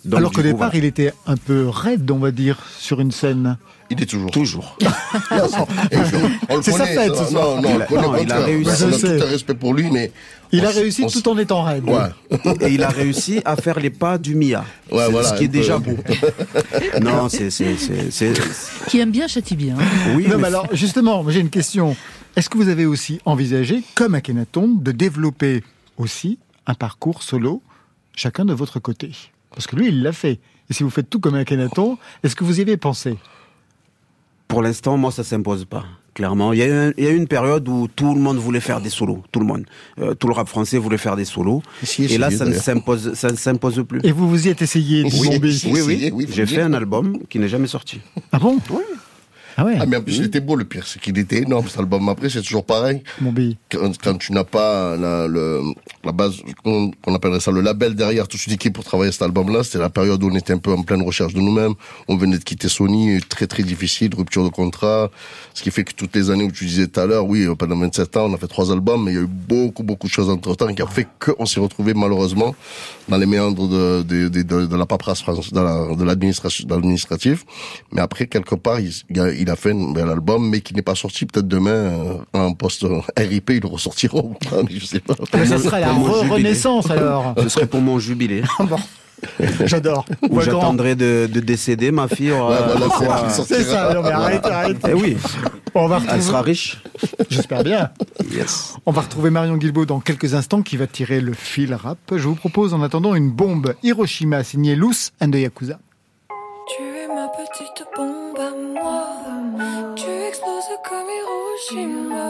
Donc, Alors qu'au départ, voilà. il était un peu raide, on va dire, sur une scène. Il est toujours. toujours. [laughs] [laughs] C'est sa fête, ça. ce soir. Non, non, Il a- non, il a réussi. On Je a sais. tout un respect pour lui, mais. Il a on réussi on tout en étant raide. Ouais. [laughs] et il a réussi à faire les pas du Mia. Ouais, C'est- voilà, ce qui est peu. déjà beau. non, c'est c'est c'est c'est- Qui aime bien châtie bien. hein. oui. Non, mais mais alors, justement, j'ai une question. Est-ce que vous avez aussi envisagé, comme Akhenaton, de développer aussi un parcours solo, chacun de votre côté? Parce que lui, il l'a fait. et si vous faites tout comme un Kenaton, est-ce que vous y avez pensé? Pour l'instant, moi, ça s'impose pas. Clairement, il y, a eu, il y a eu une période où tout le monde voulait faire des solos, tout le monde, Euh, tout le rap français voulait faire des solos, Si, et là, ça ne s'impose, ça ne s'impose plus. Et vous vous y êtes essayé, Oui, Oui, oui, oui, j'ai fait un album qui n'est jamais sorti. Ah bon? Oui. Ah ouais Ah, mais en plus, il était beau, le pire, c'est qu'il était énorme, cet album. Après, c'est toujours pareil. Bombay. Quand, quand tu n'as pas la, le, la base, qu'on appellerait ça, le label derrière, toute une équipe pour travailler cet album-là, c'était la période où on était un peu en pleine recherche de nous-mêmes. On venait de quitter Sony, très très difficile, rupture de contrat. Ce qui fait que toutes les années où tu disais tout à l'heure, oui, pendant 27 ans, on a fait trois albums, mais il y a eu beaucoup, beaucoup de choses entre temps qui a fait qu'on s'est retrouvé malheureusement dans les méandres de, de, de, de, de la paperasse de la- l'administratif. Mais après, quelque part, il, il a, fait un bel album, mais qui n'est pas sorti. Peut-être demain, euh, en poste euh, RIP, ils le ressortiront. je sais pas. Mais ça sera la renaissance alors. Ce serait pour mon jubilé. [laughs] J'adore. grand. j'attendrai de, de décéder, ma fille voilà, de c'est ça, non mais arrêtez, arrêtez. Eh oui, On va elle retrouver, sera riche. j'espère bien. Yes. On va retrouver Marion Guilbault dans quelques instants qui va tirer le fil rap. Je vous propose en attendant une bombe Hiroshima signée Loose and the Yakuza. Tu es ma petite bombe moi. Tu exploses comme Hiroshima.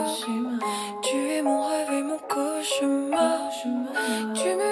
Tu es mon rêve et mon cauchemar. Tu me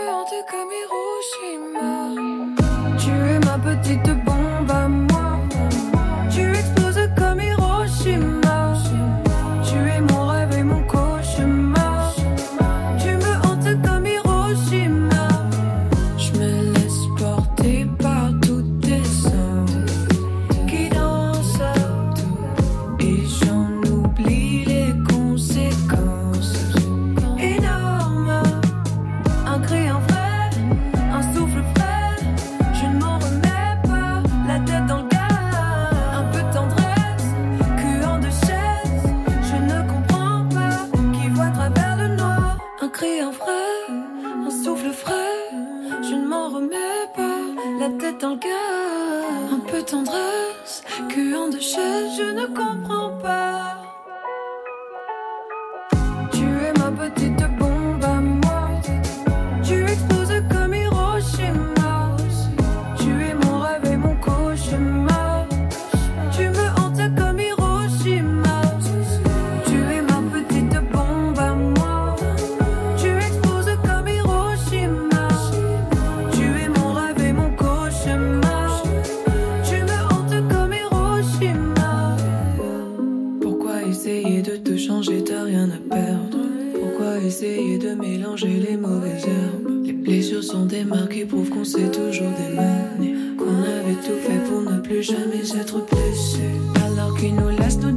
sont des marques qui prouvent qu'on s'est toujours démené Qu'on avait tout fait pour ne plus jamais être blessé Alors qu'ils nous laissent nous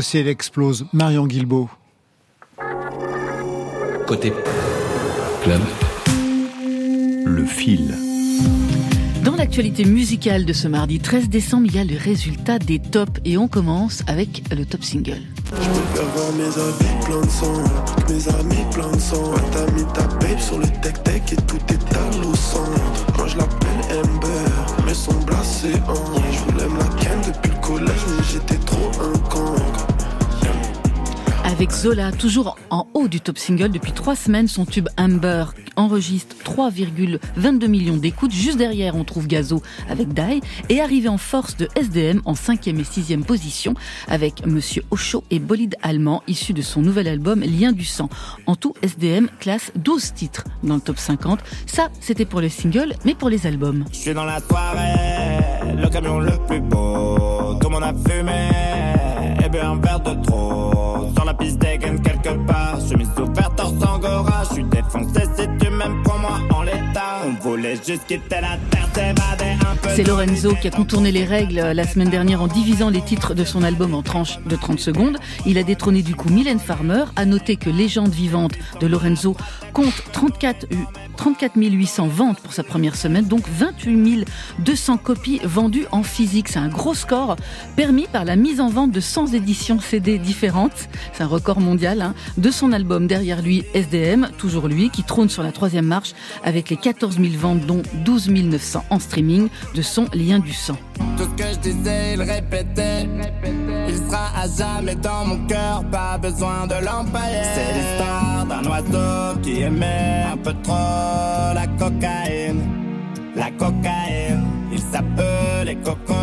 Aussi, elle explose. Marion Guilbault. Côté club, le fil. Dans l'actualité musicale de ce mardi 13 décembre, il y a le résultat des tops et on commence avec le top single. Faire voir mes avis plein de sang, mes amis plein de sang. Ouais, t'as mis ta babe sur le tech-tech et tout est à au centre. Moi je l'appelle Amber, mais son blasé en. Je voulais me la ken depuis le collège, mais j'étais trop un cancre. Avec Zola, toujours en haut du top single depuis trois semaines, son tube Amber enregistre 3,22 millions d'écoutes. Juste derrière, on trouve Gazo avec Die et arrivé en force de SDM en cinquième et sixième position avec Monsieur Ocho et Bolide Allemand issu de son nouvel album Lien du sang. En tout, SDM classe 12 titres dans le top 50. Ça, c'était pour le single, mais pour les albums. Je suis dans la soirée, le camion le plus beau. Tout le monde a fumé, un verre de trop. Sur la piste dégaine quelque part, chemise ouverte, Angora. Je suis défoncé si tu m'aimes pour moi en l'état. On voulait juste quitter la terre, s'évader un peu. C'est Lorenzo qui a contourné les règles euh, la semaine dernière en divisant les titres de son album en tranches de 30 secondes. Il a détrôné du coup Mylène Farmer. À noter que Légende vivante de Lorenzo compte 34, euh, 34 800 ventes pour sa première semaine, donc 28 200 copies vendues en physique. C'est un gros score permis par la mise en vente de 100 éditions CD différentes. C'est un record mondial hein, de son album derrière lui SDM, toujours lui, qui trône sur la troisième marche avec les 14 000 ventes, dont 12 900 en streaming de son lien du sang. Tout ce que je disais, il répétait. Il sera à jamais dans mon cœur, pas besoin de l'empailler. C'est l'histoire d'un oiseau qui aimait un peu trop la cocaïne. La cocaïne, il s'appelait Coco,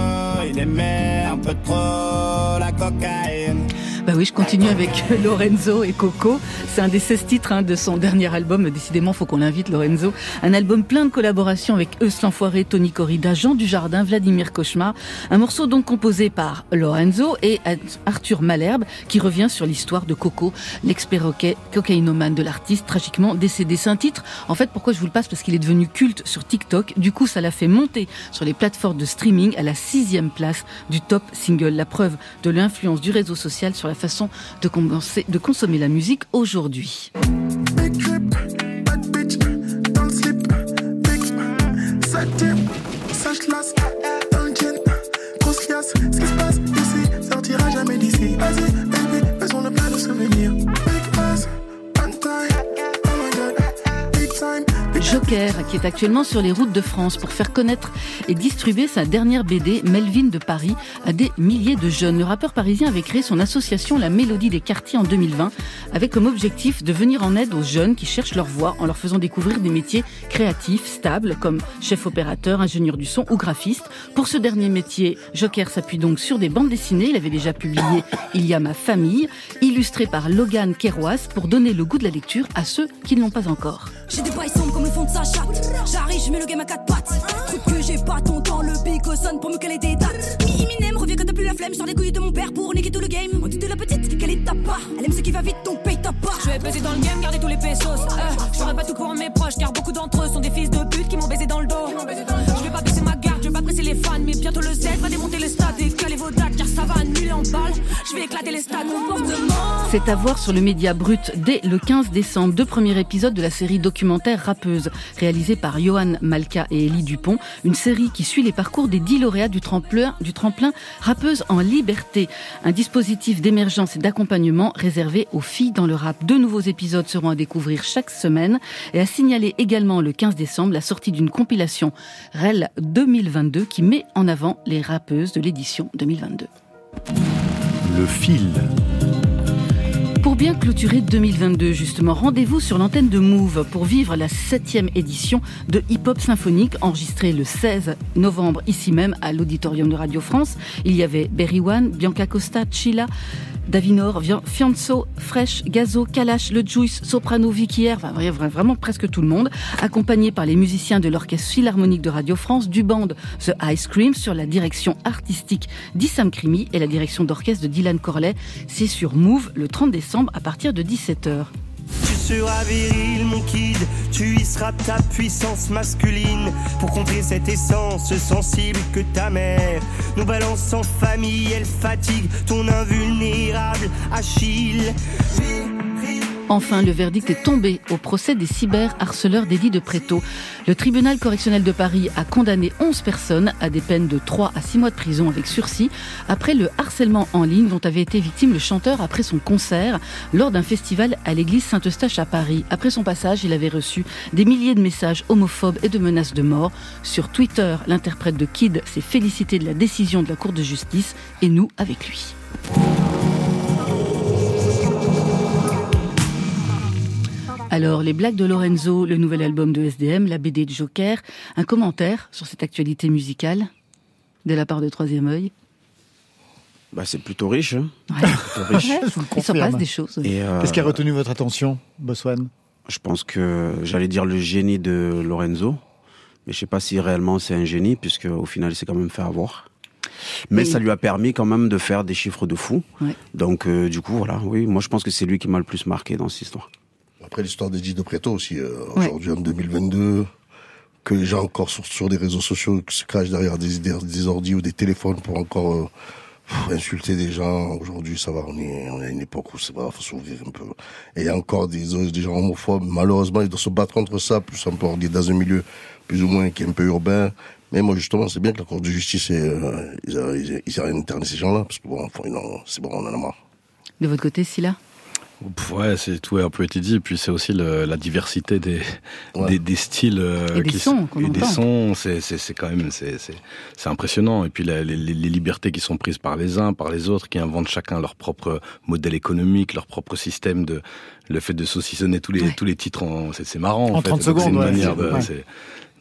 il aimait un peu trop la cocaïne. Bah oui, je continue avec [laughs] Lorenzo et Coco. C'est un des 16 titres hein, de son dernier album. Décidément, faut qu'on l'invite, Lorenzo. Un album plein de collaborations avec Eus l'Enfoiré, Tony Corrida, Jean Dujardin, Vladimir Cauchemar. Un morceau donc composé par Lorenzo et Arthur Malherbe qui revient sur l'histoire de Coco, l'expert-roquet cocaïnomane de l'artiste, tragiquement décédé. C'est un titre, en fait, pourquoi je vous le passe? Parce qu'il est devenu culte sur TikTok. Du coup, ça l'a fait monter sur les plateformes de streaming à la sixième place du top single. La preuve de l'influence du réseau social sur la façon de, commencer- de consommer la musique aujourd'hui. Joker, qui est actuellement sur les routes de France pour faire connaître et distribuer sa dernière BD, Melvin de Paris, à des milliers de jeunes. Le rappeur parisien avait créé son association La Mélodie des quartiers en 2020, avec comme objectif de venir en aide aux jeunes qui cherchent leur voie en leur faisant découvrir des métiers créatifs, stables, comme chef opérateur, ingénieur du son ou graphiste. Pour ce dernier métier, Joker s'appuie donc sur des bandes dessinées. Il avait déjà publié Il y a ma famille, illustré par Logan Kerouas, pour donner le goût de la lecture à ceux qui ne l'ont pas encore. J'ai des bails sombres comme le fond de sa chatte. J'arrive, je mets le game à quatre pattes. Truc que j'ai pas ton temps, le big sonne pour me caler des dates. Mi Eminem revient quand t'as plus la flemme. Sors des couilles de mon père pour niquer tout le game. On dit de la petite qu'elle est part. Elle aime ce qui va vite, donc paye ta part. Je vais peser dans le game, garder tous les pesos. Euh, je ferai pas tout pour mes proches, car beaucoup d'entre eux sont des fils de pute qui m'ont baisé dans le dos. Je vais pas baisser C'est à voir sur le média brut dès le 15 décembre, deux premiers épisodes de la série documentaire Rappeuse, réalisée par Johan Malka et Elie Dupont, une série qui suit les parcours des dix lauréats du tremplin, du tremplin Rappeuse en liberté, un dispositif d'émergence et d'accompagnement réservé aux filles dans le rap. Deux nouveaux épisodes seront à découvrir chaque semaine et à signaler également le 15 décembre la sortie d'une compilation REL 2022 qui met en avant les rappeuses de l'édition 2022. Le fil. Pour bien clôturer 2022, justement, rendez-vous sur l'antenne de Move pour vivre la septième édition de Hip Hop Symphonique, enregistrée le 16 novembre ici même à l'Auditorium de Radio France. Il y avait Berry One, Bianca Costa, Chila, Davinor, Fianzo, Fresh, Gazo, Kalash, Le Juice, Soprano, Vicky enfin, vra- vra- vraiment presque tout le monde, accompagné par les musiciens de l'Orchestre Philharmonique de Radio France, du band The Ice Cream sur la direction artistique d'Issam Krimi et la direction d'orchestre de Dylan Corley. C'est sur Move le 30 décembre à partir de 17h. Tu seras viril, mon kid, tu y seras ta puissance masculine pour contrer cette essence sensible que ta mère nous balance en famille. Elle fatigue ton invulnérable Achille. Enfin, le verdict est tombé au procès des cyberharceleurs d'Eddie de Préto. Le tribunal correctionnel de Paris a condamné 11 personnes à des peines de 3 à 6 mois de prison avec sursis après le harcèlement en ligne dont avait été victime le chanteur après son concert lors d'un festival à l'église Saint-Eustache à Paris. Après son passage, il avait reçu des milliers de messages homophobes et de menaces de mort. Sur Twitter, l'interprète de Kid s'est félicité de la décision de la Cour de justice et nous avec lui. Alors, les blagues de Lorenzo, le nouvel album de SDM, la BD de Joker, un commentaire sur cette actualité musicale de la part de Troisième œil. Bah, c'est plutôt riche. hein. Ouais. [laughs] Plutôt riche. Il s'en confirme. passe des choses. Euh, Qu'est-ce qui a retenu votre attention, Boswan Je pense que j'allais dire le génie de Lorenzo, mais je sais pas si réellement c'est un génie, puisque au final il s'est quand même fait avoir. Mais Oui. ça lui a permis quand même de faire des chiffres de fou. Ouais. Donc euh, du coup voilà, oui, moi je pense que c'est lui qui m'a le plus marqué dans cette histoire. Après l'histoire d'Eddie de Preto aussi, euh, aujourd'hui en 2022, que les gens encore sur, sur des réseaux sociaux se cachent derrière des, des, des ordi ou des téléphones pour encore euh, pff, insulter des gens. Aujourd'hui, ça va, on est, on est à une époque où c'est vrai, faut s'ouvrir un peu. Et il y a encore des, des gens homophobes. Malheureusement, ils doivent se battre contre ça, plus encore on est dans un milieu plus ou moins qui est un peu urbain. Mais moi, justement, c'est bien que la Cour de justice, euh, ils, a- ils, a- ces gens-là, parce que bon, c'est bon, on en a marre. De votre côté, Silla? Ouais, c'est tout a un peu été dit. Et puis c'est aussi le- la diversité des, des, des styles euh, Et des qui sons et des sons. C'est c'est c'est quand même c'est c'est c'est impressionnant. Et puis la- les, les, les libertés qui sont prises par les uns, par les autres, qui inventent chacun leur propre modèle économique, leur propre système de le fait de saucissonner tous les tous les titres. en- C'est c'est marrant. En en, fait. 30 Donc, c'est secondes, une ouais. manière de.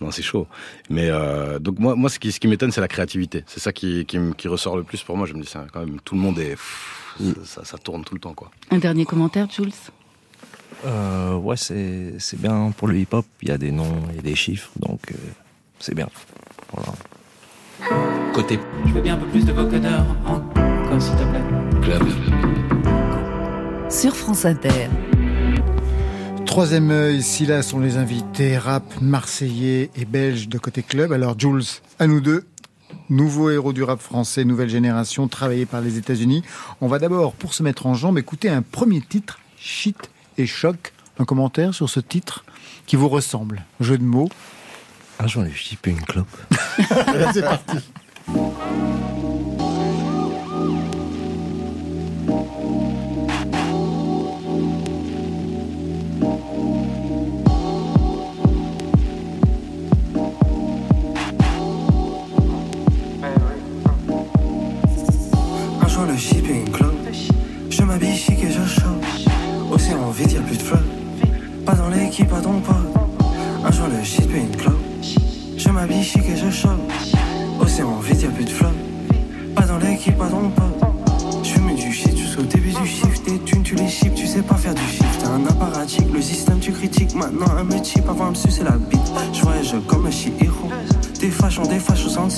Non, c'est chaud. Mais euh, donc moi, moi, ce qui, ce qui m'étonne, c'est la créativité. C'est ça qui, qui, me- qui ressort le plus pour moi. Je me dis, c'est quand même tout le monde est, pff, ça, ça tourne tout le temps, quoi. Un dernier commentaire, Jules Euh, ouais, c'est c'est bien pour le hip-hop. Il y a des noms et des chiffres, donc euh, c'est bien. Voilà. Côté. Je veux bien un peu plus de vocodeur encore, s'il te plaît. Club. Sur France Inter. Troisième œil, Silla sont les invités rap marseillais et belges de côté club. Alors Jules, à nous deux, nouveau héros du rap français, nouvelle génération, travaillé par les États-Unis. On va d'abord, pour se mettre en jambe, écouter un premier titre, Shit et Choc. Un commentaire sur ce titre qui vous ressemble. Jeu de mots. Un jour, je chipé une clope. [laughs] C'est parti. Océan vide y'a plus de flotte Pas dans l'équipe, pas ton pote Un jour le shipping club Je m'habille chic et je chope. Océan vide y'a plus de flotte Pas dans l'équipe, pas ton pote Je fume du shit jusqu'au début du shift. Tes thunes tu les chips, tu sais pas faire du shift. T'as un apparatique, le système tu critiques. Maintenant un me chip avant de me sucer la bite. Je voyage comme un Chihiro Des fâches en des fâches au de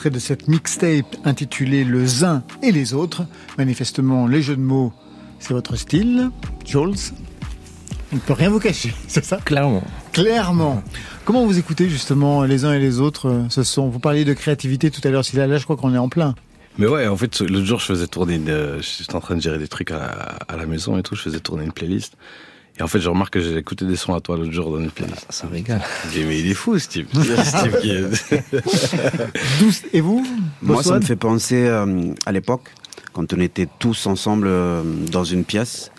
extrait de cette mixtape intitulée Le Zin et les autres. Manifestement, les jeux de mots, c'est votre style. Jules, on ne peut rien vous cacher, [laughs] c'est ça? Clairement. Clairement. Comment vous écoutez justement les uns et les autres euh, ce sont Vous parliez de créativité tout à l'heure, là, là je crois qu'on est en plein. Mais ouais, en fait, l'autre jour, je faisais tourner une, euh, j'étais en train de gérer des trucs à, à la maison et tout, je faisais tourner une playlist. Et en fait, je remarque que j'ai écouté des sons à toi l'autre jour dans une playlist. Ça régale. Je dis, mais il est fou, ce type. [laughs] [laughs] Douce, et vous Moi, ça me fait penser euh, à l'époque, quand on était tous ensemble euh, dans une pièce,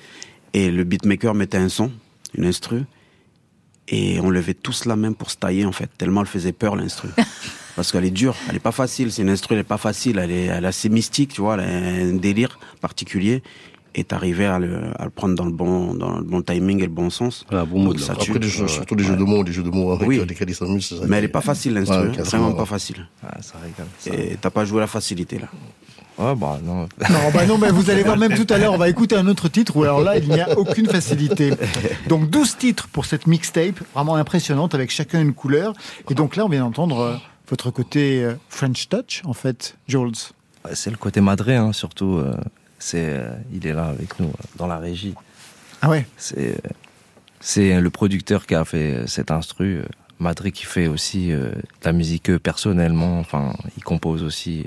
et le beatmaker mettait un son, une instru, et on levait tous la main pour se tailler, en fait, tellement elle faisait peur, l'instru. [laughs] Parce qu'elle est dure, elle est pas facile, c'est une instru, elle est pas facile, elle est, elle est assez mystique, tu vois, elle a un délire particulier. Et t'arrivais à le, à le prendre dans le bon, dans le bon timing et le bon sens. Ah, bon mot. Ça Après, des jeux- surtout des jeux de mots, des jeux de mots avec Oui. euh, c'est ça Mais elle est pas facile l'instru, Ouais, hein. vraiment ouais. pas facile. Ah, ça régale. Et t'as pas joué la facilité là. Ouais, bah non. Non, bah non, mais vous allez voir même tout à l'heure, on va écouter un autre titre où alors là, il n'y a aucune facilité. Donc 12 titres pour cette mixtape, vraiment impressionnante, avec chacun une couleur. Et donc là, on vient d'entendre euh, votre côté euh, French Touch, en fait, Jules. C'est le côté madré, hein, surtout. euh, c'est, euh, il est là avec nous, euh, dans la régie. Ah ouais? C'est, euh, c'est le producteur qui a fait cet instru. Madré qui fait aussi euh, de la musique personnellement. Enfin, il compose aussi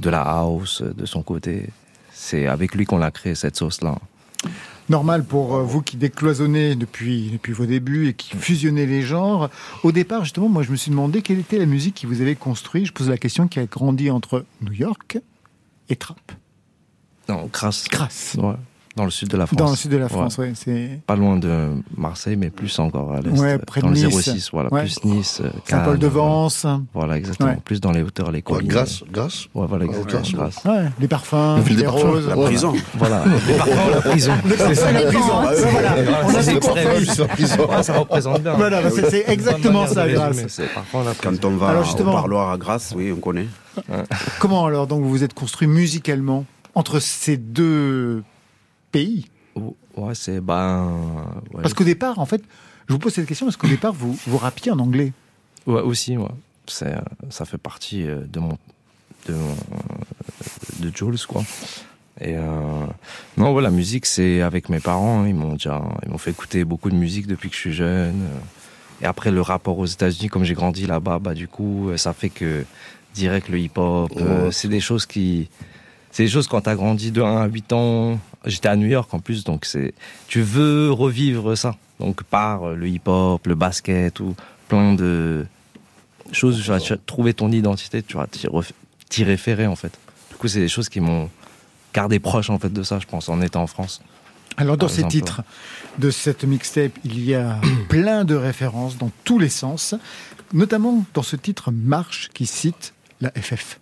de la house de son côté. C'est avec lui qu'on a créé cette sauce-là. Normal pour vous qui décloisonnez depuis, depuis vos débuts et qui fusionnez les genres. Au départ, justement, moi, je me suis demandé quelle était la musique qui vous avait construit. Je pose la question qui a grandi entre New York et Trap. Non, Grasse. Grasse. Ouais, dans le sud de la France. Dans le sud de la France, Ouais. ouais. c'est Pas loin de Marseille, mais plus encore à l'est. Ouais, près de dans le Nice. 06, voilà, Ouais. plus Nice, euh, Saint-Paul-de-Vence. Voilà, exactement. Ouais. Plus dans les hauteurs, les collines. Grasse, Grasse Ouais, voilà, exactement. Grasse, ouais. Grasse. Ouais, les parfums, Le les des parfums, roses. la prison. [laughs] Voilà, les parfums, la prison. [laughs] Les parfums, la prison. On a C'est. C'est la prison. Ça représente bien. Voilà, bah, c'est- c'est exactement ça, Grasse. C'est. Quand on va au parloir à Grasse, oui, on connaît. Comment alors donc vous vous êtes construit musicalement entre ces deux pays Ouais, c'est ben. ouais. Parce qu'au départ, en fait, je vous pose cette question parce qu'au départ, vous, vous rappiez en anglais. Ouais, aussi, ouais. C'est, euh, ça fait partie euh, de mon, de mon, de Jules, quoi. Et euh, non, ouais, la musique, c'est avec mes parents. hein. Ils m'ont déjà, ils m'ont fait écouter beaucoup de musique depuis que je suis jeune. Et après, le rapport aux États-Unis, comme j'ai grandi là-bas, bah du coup, ça fait que direct le hip-hop, euh, Ouais. c'est des choses qui, c'est des choses quand t'as grandi de 1 à 8 ans. J'étais à New York en plus, donc c'est, tu veux revivre ça. Donc par le hip-hop, le basket ou plein de choses, tu vas tu vas trouver ton identité, tu vas t'y référer en fait. Du coup, c'est des choses qui m'ont gardé proche en fait de ça, je pense, en étant en France. Alors dans ces exemple. titres de cette mixtape, il y a [clears throat] plein de références dans tous les sens, notamment dans ce titre Marche qui cite la FF.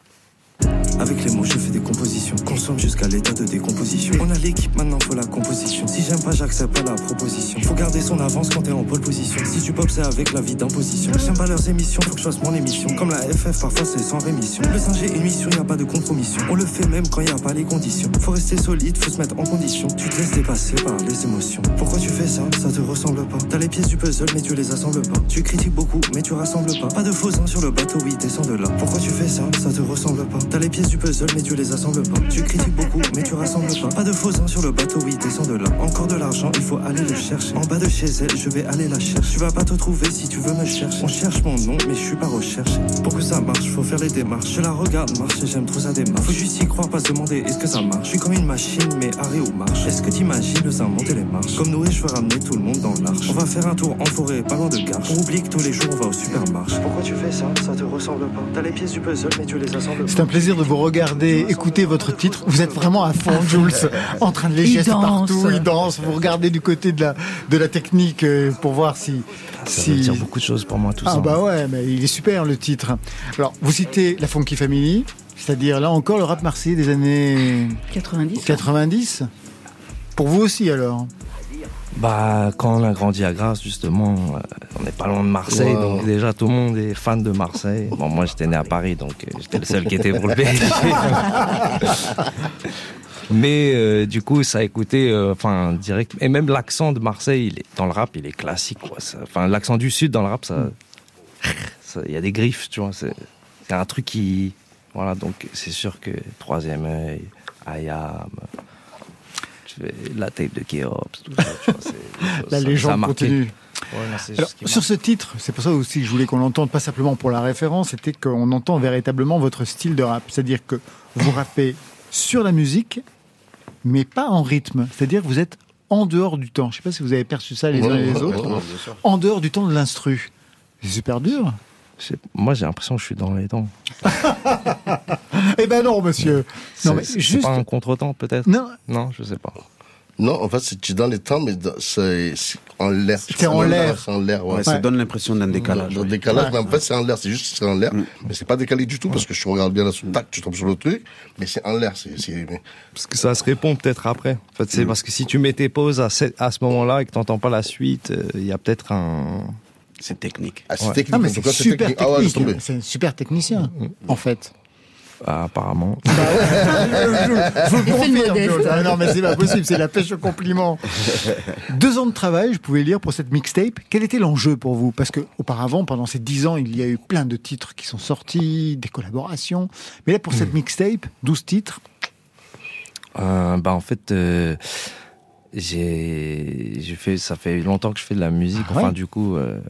Avec les mots, je fais des compositions. Consomme jusqu'à l'état de décomposition. On a l'équipe, maintenant faut la composition. Si j'aime pas, j'accepte pas la proposition. Faut garder son avance quand t'es en pole position. Si tu pop, c'est avec la vie d'imposition. J'aime pas leurs émissions, faut que je fasse mon émission. Comme la FF, parfois c'est sans rémission. Le singe est une mission, y a pas de compromission. On le fait même quand y a pas les conditions. Faut rester solide, faut se mettre en condition. Tu te laisses dépasser par les émotions. Pourquoi tu fais ça? Ça te ressemble pas. T'as les pièces du puzzle, mais tu les assembles pas. Tu critiques beaucoup, mais tu rassembles pas. Pas de faux sur le bateau, oui, descends de là. Pourquoi tu fais ça? Ça te ressemble pas. T'as les pièces du puzzle, mais tu les assembles pas. Tu critiques beaucoup, mais tu rassembles pas. Pas de faux uns sur le bateau, oui, descends de là. Encore de l'argent, il faut aller le chercher. En bas de chez elle, je vais aller la chercher. Tu vas pas te trouver si tu veux me chercher. On cherche mon nom, mais je suis pas recherché. Pour que ça marche, faut faire les démarches. Je la regarde marcher, j'aime trop sa démarche. Faut juste y croire, pas se demander est-ce que ça marche? Je suis comme une machine, mais arrêt ou marche. Est-ce que t'imagines le ça monter les marches? Comme Noé, je veux ramener tout le monde dans l'arche. On va faire un tour en forêt, pas loin de gare. On oublie que tous les jours on va au supermarché. Pourquoi tu fais ça? Ça te ressemble pas. T'as les pièces du puzzle, mais tu les assembles plaisir de vous regarder, écouter votre titre. Vous êtes vraiment à fond, Jules, en train de les Il gestes danse. partout, il danse. Vous regardez du côté de la, de la technique euh, pour voir si... Ça si... veut dire beaucoup de choses pour moi, tout Ah ça. bah ouais, mais il est super le titre. Alors, vous citez la Funky Family, c'est-à-dire là encore le rap marseillais des années 90. 90. Pour vous aussi alors? Bah, quand on a grandi à Grasse, justement, euh, on n'est pas loin de Marseille, Wow. donc déjà tout le monde est fan de Marseille. Bon, moi j'étais né à Paris, donc euh, j'étais le seul qui était pour le PSG. [laughs] Mais euh, du coup, ça a écouté, enfin, direct. Et même l'accent de Marseille, il est, dans le rap, il est classique, quoi. Enfin, l'accent du Sud dans le rap, ça. Il y a des griffes, tu vois. C'est c'est un truc qui. Voilà, donc c'est sûr que Troisième œil, Ayam, tu fais la tape de Kéops, tout ça, tu vois. c'est des [laughs] choses- La ça légende continue. Ouais, non, Alors, sur ce titre, c'est pour ça aussi que je voulais qu'on l'entende, pas simplement pour la référence, c'était qu'on entend véritablement votre style de rap. C'est-à-dire que vous rappez sur la musique, mais pas en rythme. C'est-à-dire que vous êtes en dehors du temps. Je sais pas si vous avez perçu ça les uns et les Ouais, autres. En dehors du temps de l'instru. C'est super dur. Moi, j'ai l'impression que je suis dans les temps. [laughs] Eh ben non, monsieur. Non, C'est- mais juste. pas un contretemps, peut-être Non. Non, je sais pas. Non, en fait, c'est tu es dans les temps, mais c'est en l'air. C'est en l'air. C'est en l'air, ouais. Ouais, ça donne l'impression d'un décalage. Le décalage, Ouais. mais en fait, c'est en l'air. C'est juste que c'est en l'air. Mais c'est pas décalé du tout, parce que je regarde bien la sous tac, tu tombes sur le truc, mais c'est en l'air. Parce que ça se répond peut-être après. En fait, Mm. c'est parce que si tu mets tes pauses à ce, à ce moment-là et que t'entends pas la suite, euh, il y a peut-être un. C'est technique. Ah, c'est Ouais. technique. Ah, mais c'est super technique. Ah ouais, technique. c'est un super technicien, en fait. Ah, apparemment. je, [laughs] je vous confirme. Ah non, mais c'est pas possible, c'est la pêche au compliment. [laughs] Deux ans de travail, je pouvais lire pour cette mixtape. Quel était l'enjeu pour vous? Parce que auparavant, pendant ces dix ans, il y a eu plein de titres qui sont sortis, des collaborations. Mais là, pour cette mixtape, 12 titres, Euh, bah en fait, euh, j'ai j'ai fait ça fait longtemps que je fais de la musique. Ah ouais? Enfin du coup, euh,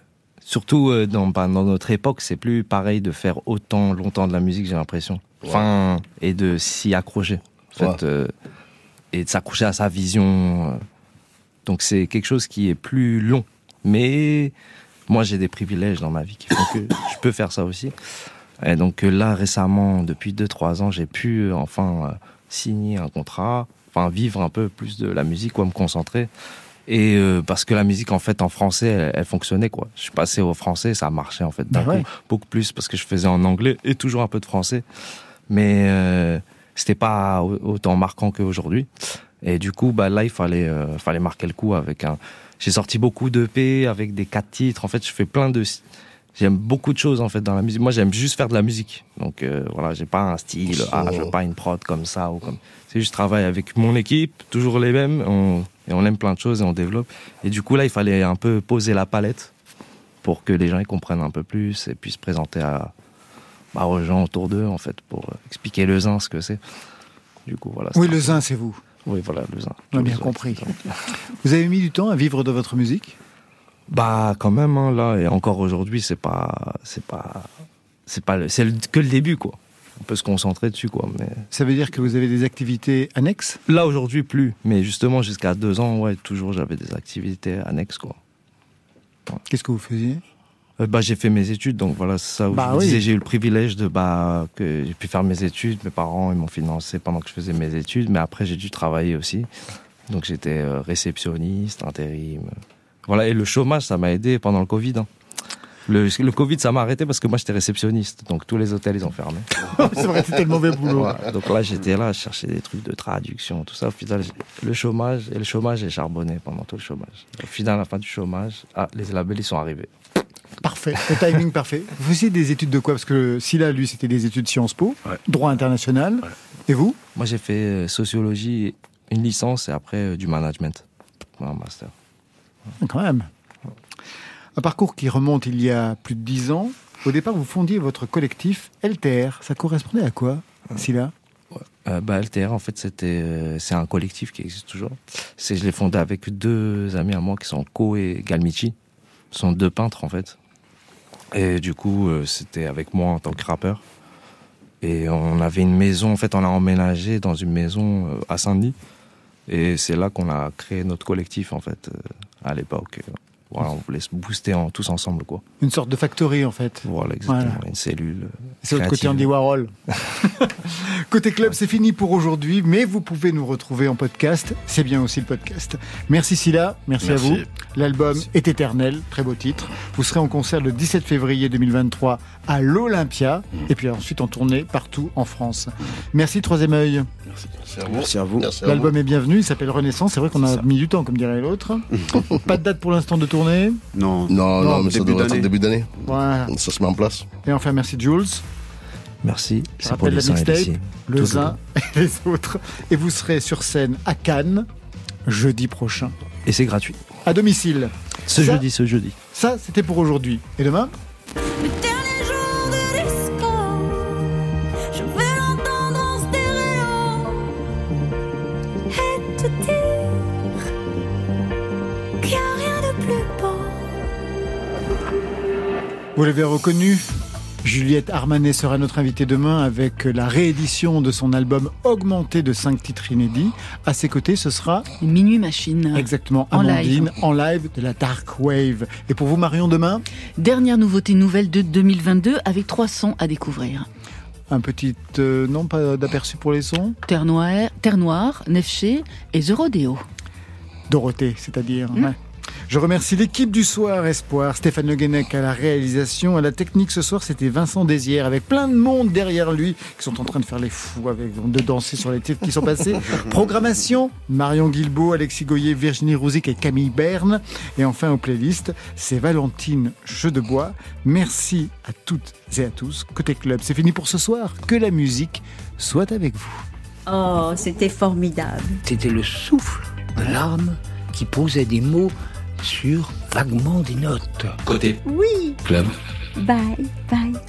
surtout euh, dans bah, dans notre époque, c'est plus pareil de faire autant longtemps de la musique. J'ai l'impression. Enfin et de s'y accrocher. En fait, euh, et de s'accrocher à sa vision. euh. Donc c'est quelque chose qui est plus long. Mais moi j'ai des privilèges dans ma vie qui font que je peux faire ça aussi. Et donc là récemment, depuis 2-3 ans, j'ai pu enfin euh, signer un contrat, enfin vivre un peu plus de la musique, quoi, me concentrer. Et euh, parce que la musique en fait en français, elle, elle fonctionnait quoi. Je suis passé au français, ça a marché en fait d'un Bah ouais. coup, beaucoup plus parce que je faisais en anglais et toujours un peu de français, mais euh, c'était pas au- autant marquant qu'aujourd'hui. Et du coup, bah là, il fallait, euh, fallait marquer le coup avec un. J'ai sorti beaucoup d'EP avec des quatre titres. En fait, je fais plein de. J'aime beaucoup de choses en fait dans la musique. Moi, j'aime juste faire de la musique. Donc euh, voilà, j'ai pas un style. Ah, je veux pas une prod comme ça ou comme. C'est juste je travaille avec mon équipe, toujours les mêmes. On, et on aime plein de choses et on développe. Et du coup là, il fallait un peu poser la palette pour que les gens y comprennent un peu plus et puissent présenter à, bah, aux gens autour d'eux en fait pour expliquer le zin ce que c'est. Du coup voilà. oui, le zin, c'est vous. Oui voilà le zin. On a bien compris. Vous avez mis du temps à vivre de votre musique? Bah quand même hein, là et encore aujourd'hui c'est pas c'est pas c'est pas c'est que le début quoi. On peut se concentrer dessus quoi mais Ça veut dire que vous avez des activités annexes? Là aujourd'hui plus. Mais justement jusqu'à deux ans ouais toujours j'avais des activités annexes quoi. Qu'est-ce que vous faisiez? Euh, bah j'ai fait mes études donc voilà c'est ça où Bah je vous oui. disais j'ai eu le privilège de bah que j'ai pu faire mes études. Mes parents ils m'ont financé pendant que je faisais mes études mais après j'ai dû travailler aussi. Donc j'étais euh, réceptionniste intérim. Voilà et le chômage ça m'a aidé pendant le Covid hein. Le, le Covid, ça m'a arrêté parce que moi j'étais réceptionniste, donc tous les hôtels ils ont fermé. C'est vrai, c'était le mauvais boulot. Donc là j'étais là, je cherchais des trucs de traduction, tout ça. Au final, le chômage, et le chômage, j'ai charbonné pendant tout le chômage. Au final, à la fin du chômage, ah, les labels ils sont arrivés. Parfait, le timing [laughs] parfait. Vous faisiez des études de quoi? Parce que Silla, lui, c'était des études Sciences Po, droit international. Et vous? Moi j'ai fait euh, sociologie, une licence et après euh, du management, un master. Quand même. Un parcours qui remonte il y a plus de dix ans. Au départ, vous fondiez votre collectif LTR. Ça correspondait à quoi, Silla? Euh, bah, LTR, en fait, c'était, euh, c'est un collectif qui existe toujours. C'est, je l'ai fondé avec deux amis à moi qui sont Ko et Galmichi. Ce sont deux peintres, en fait. Et du coup, euh, c'était avec moi en tant que rappeur. Et on avait une maison, en fait, on a emménagé dans une maison euh, à Saint-Denis. Et c'est là qu'on a créé notre collectif, en fait, à l'époque. Voilà, on voulait se booster en, tous ensemble, quoi. Une sorte de factory, en fait. Voilà, exactement. Voilà. Une cellule. C'est l'autre côté. Andy Warhol. [laughs] [laughs] côté club, c'est fini pour aujourd'hui, mais vous pouvez nous retrouver en podcast. C'est bien aussi le podcast. Merci Silla, merci, Merci. à vous. L'album est éternel, très beau titre. Vous serez en concert le 17 février 2023 à l'Olympia, et puis ensuite en tournée partout en France. Merci Troisième œil. Merci à vous. Merci à vous. L'album est bienvenu, il s'appelle Renaissance. C'est vrai qu'on a mis du temps, comme dirait l'autre. [laughs] Pas de date pour l'instant de tournée. Non, Non, non, mais ça début devrait être début d'année. Voilà. Ça se met en place. Et enfin, merci Jules. Merci. Je C'est pour rappelle les la mixtape, le zin et [laughs] les autres. Et vous serez sur scène à Cannes jeudi prochain, Et c'est gratuit. à domicile. Ce Ça- jeudi, ce jeudi. Ça, c'était pour aujourd'hui. Et demain Vous l'avez reconnu Juliette Armanet sera notre invitée demain avec la réédition de son album augmenté de 5 titres inédits. À ses côtés, ce sera Minuit Machine. exactement En Amandine live. en live de la Dark Wave. Et pour vous, Marion, demain, Dernière nouveauté nouvelle de 2022 avec trois sons à découvrir. un petit euh, non pas d'aperçu pour les sons. Terre Noire, Terre Noire Nefché et The Rodeo. Dorothée, c'est-à-dire. ouais. Je remercie l'équipe du soir Espoir, Stéphane Le Guenec à la réalisation, à la technique ce soir, c'était Vincent Désière avec plein de monde derrière lui qui sont en train de faire les fous avec de danser sur les titres qui sont passés. [laughs] Programmation Marion Guilbault, Alexis Goyer, Virginie Rouzic et Camille Berne et enfin aux playlists, c'est Valentine Chedebois. Merci à toutes et à tous. Côté club, c'est fini pour ce soir. Que la musique soit avec vous. Oh, c'était formidable. C'était le souffle de l'âme qui posait des mots sur vaguement des notes. Côté Oui. club. Bye, bye.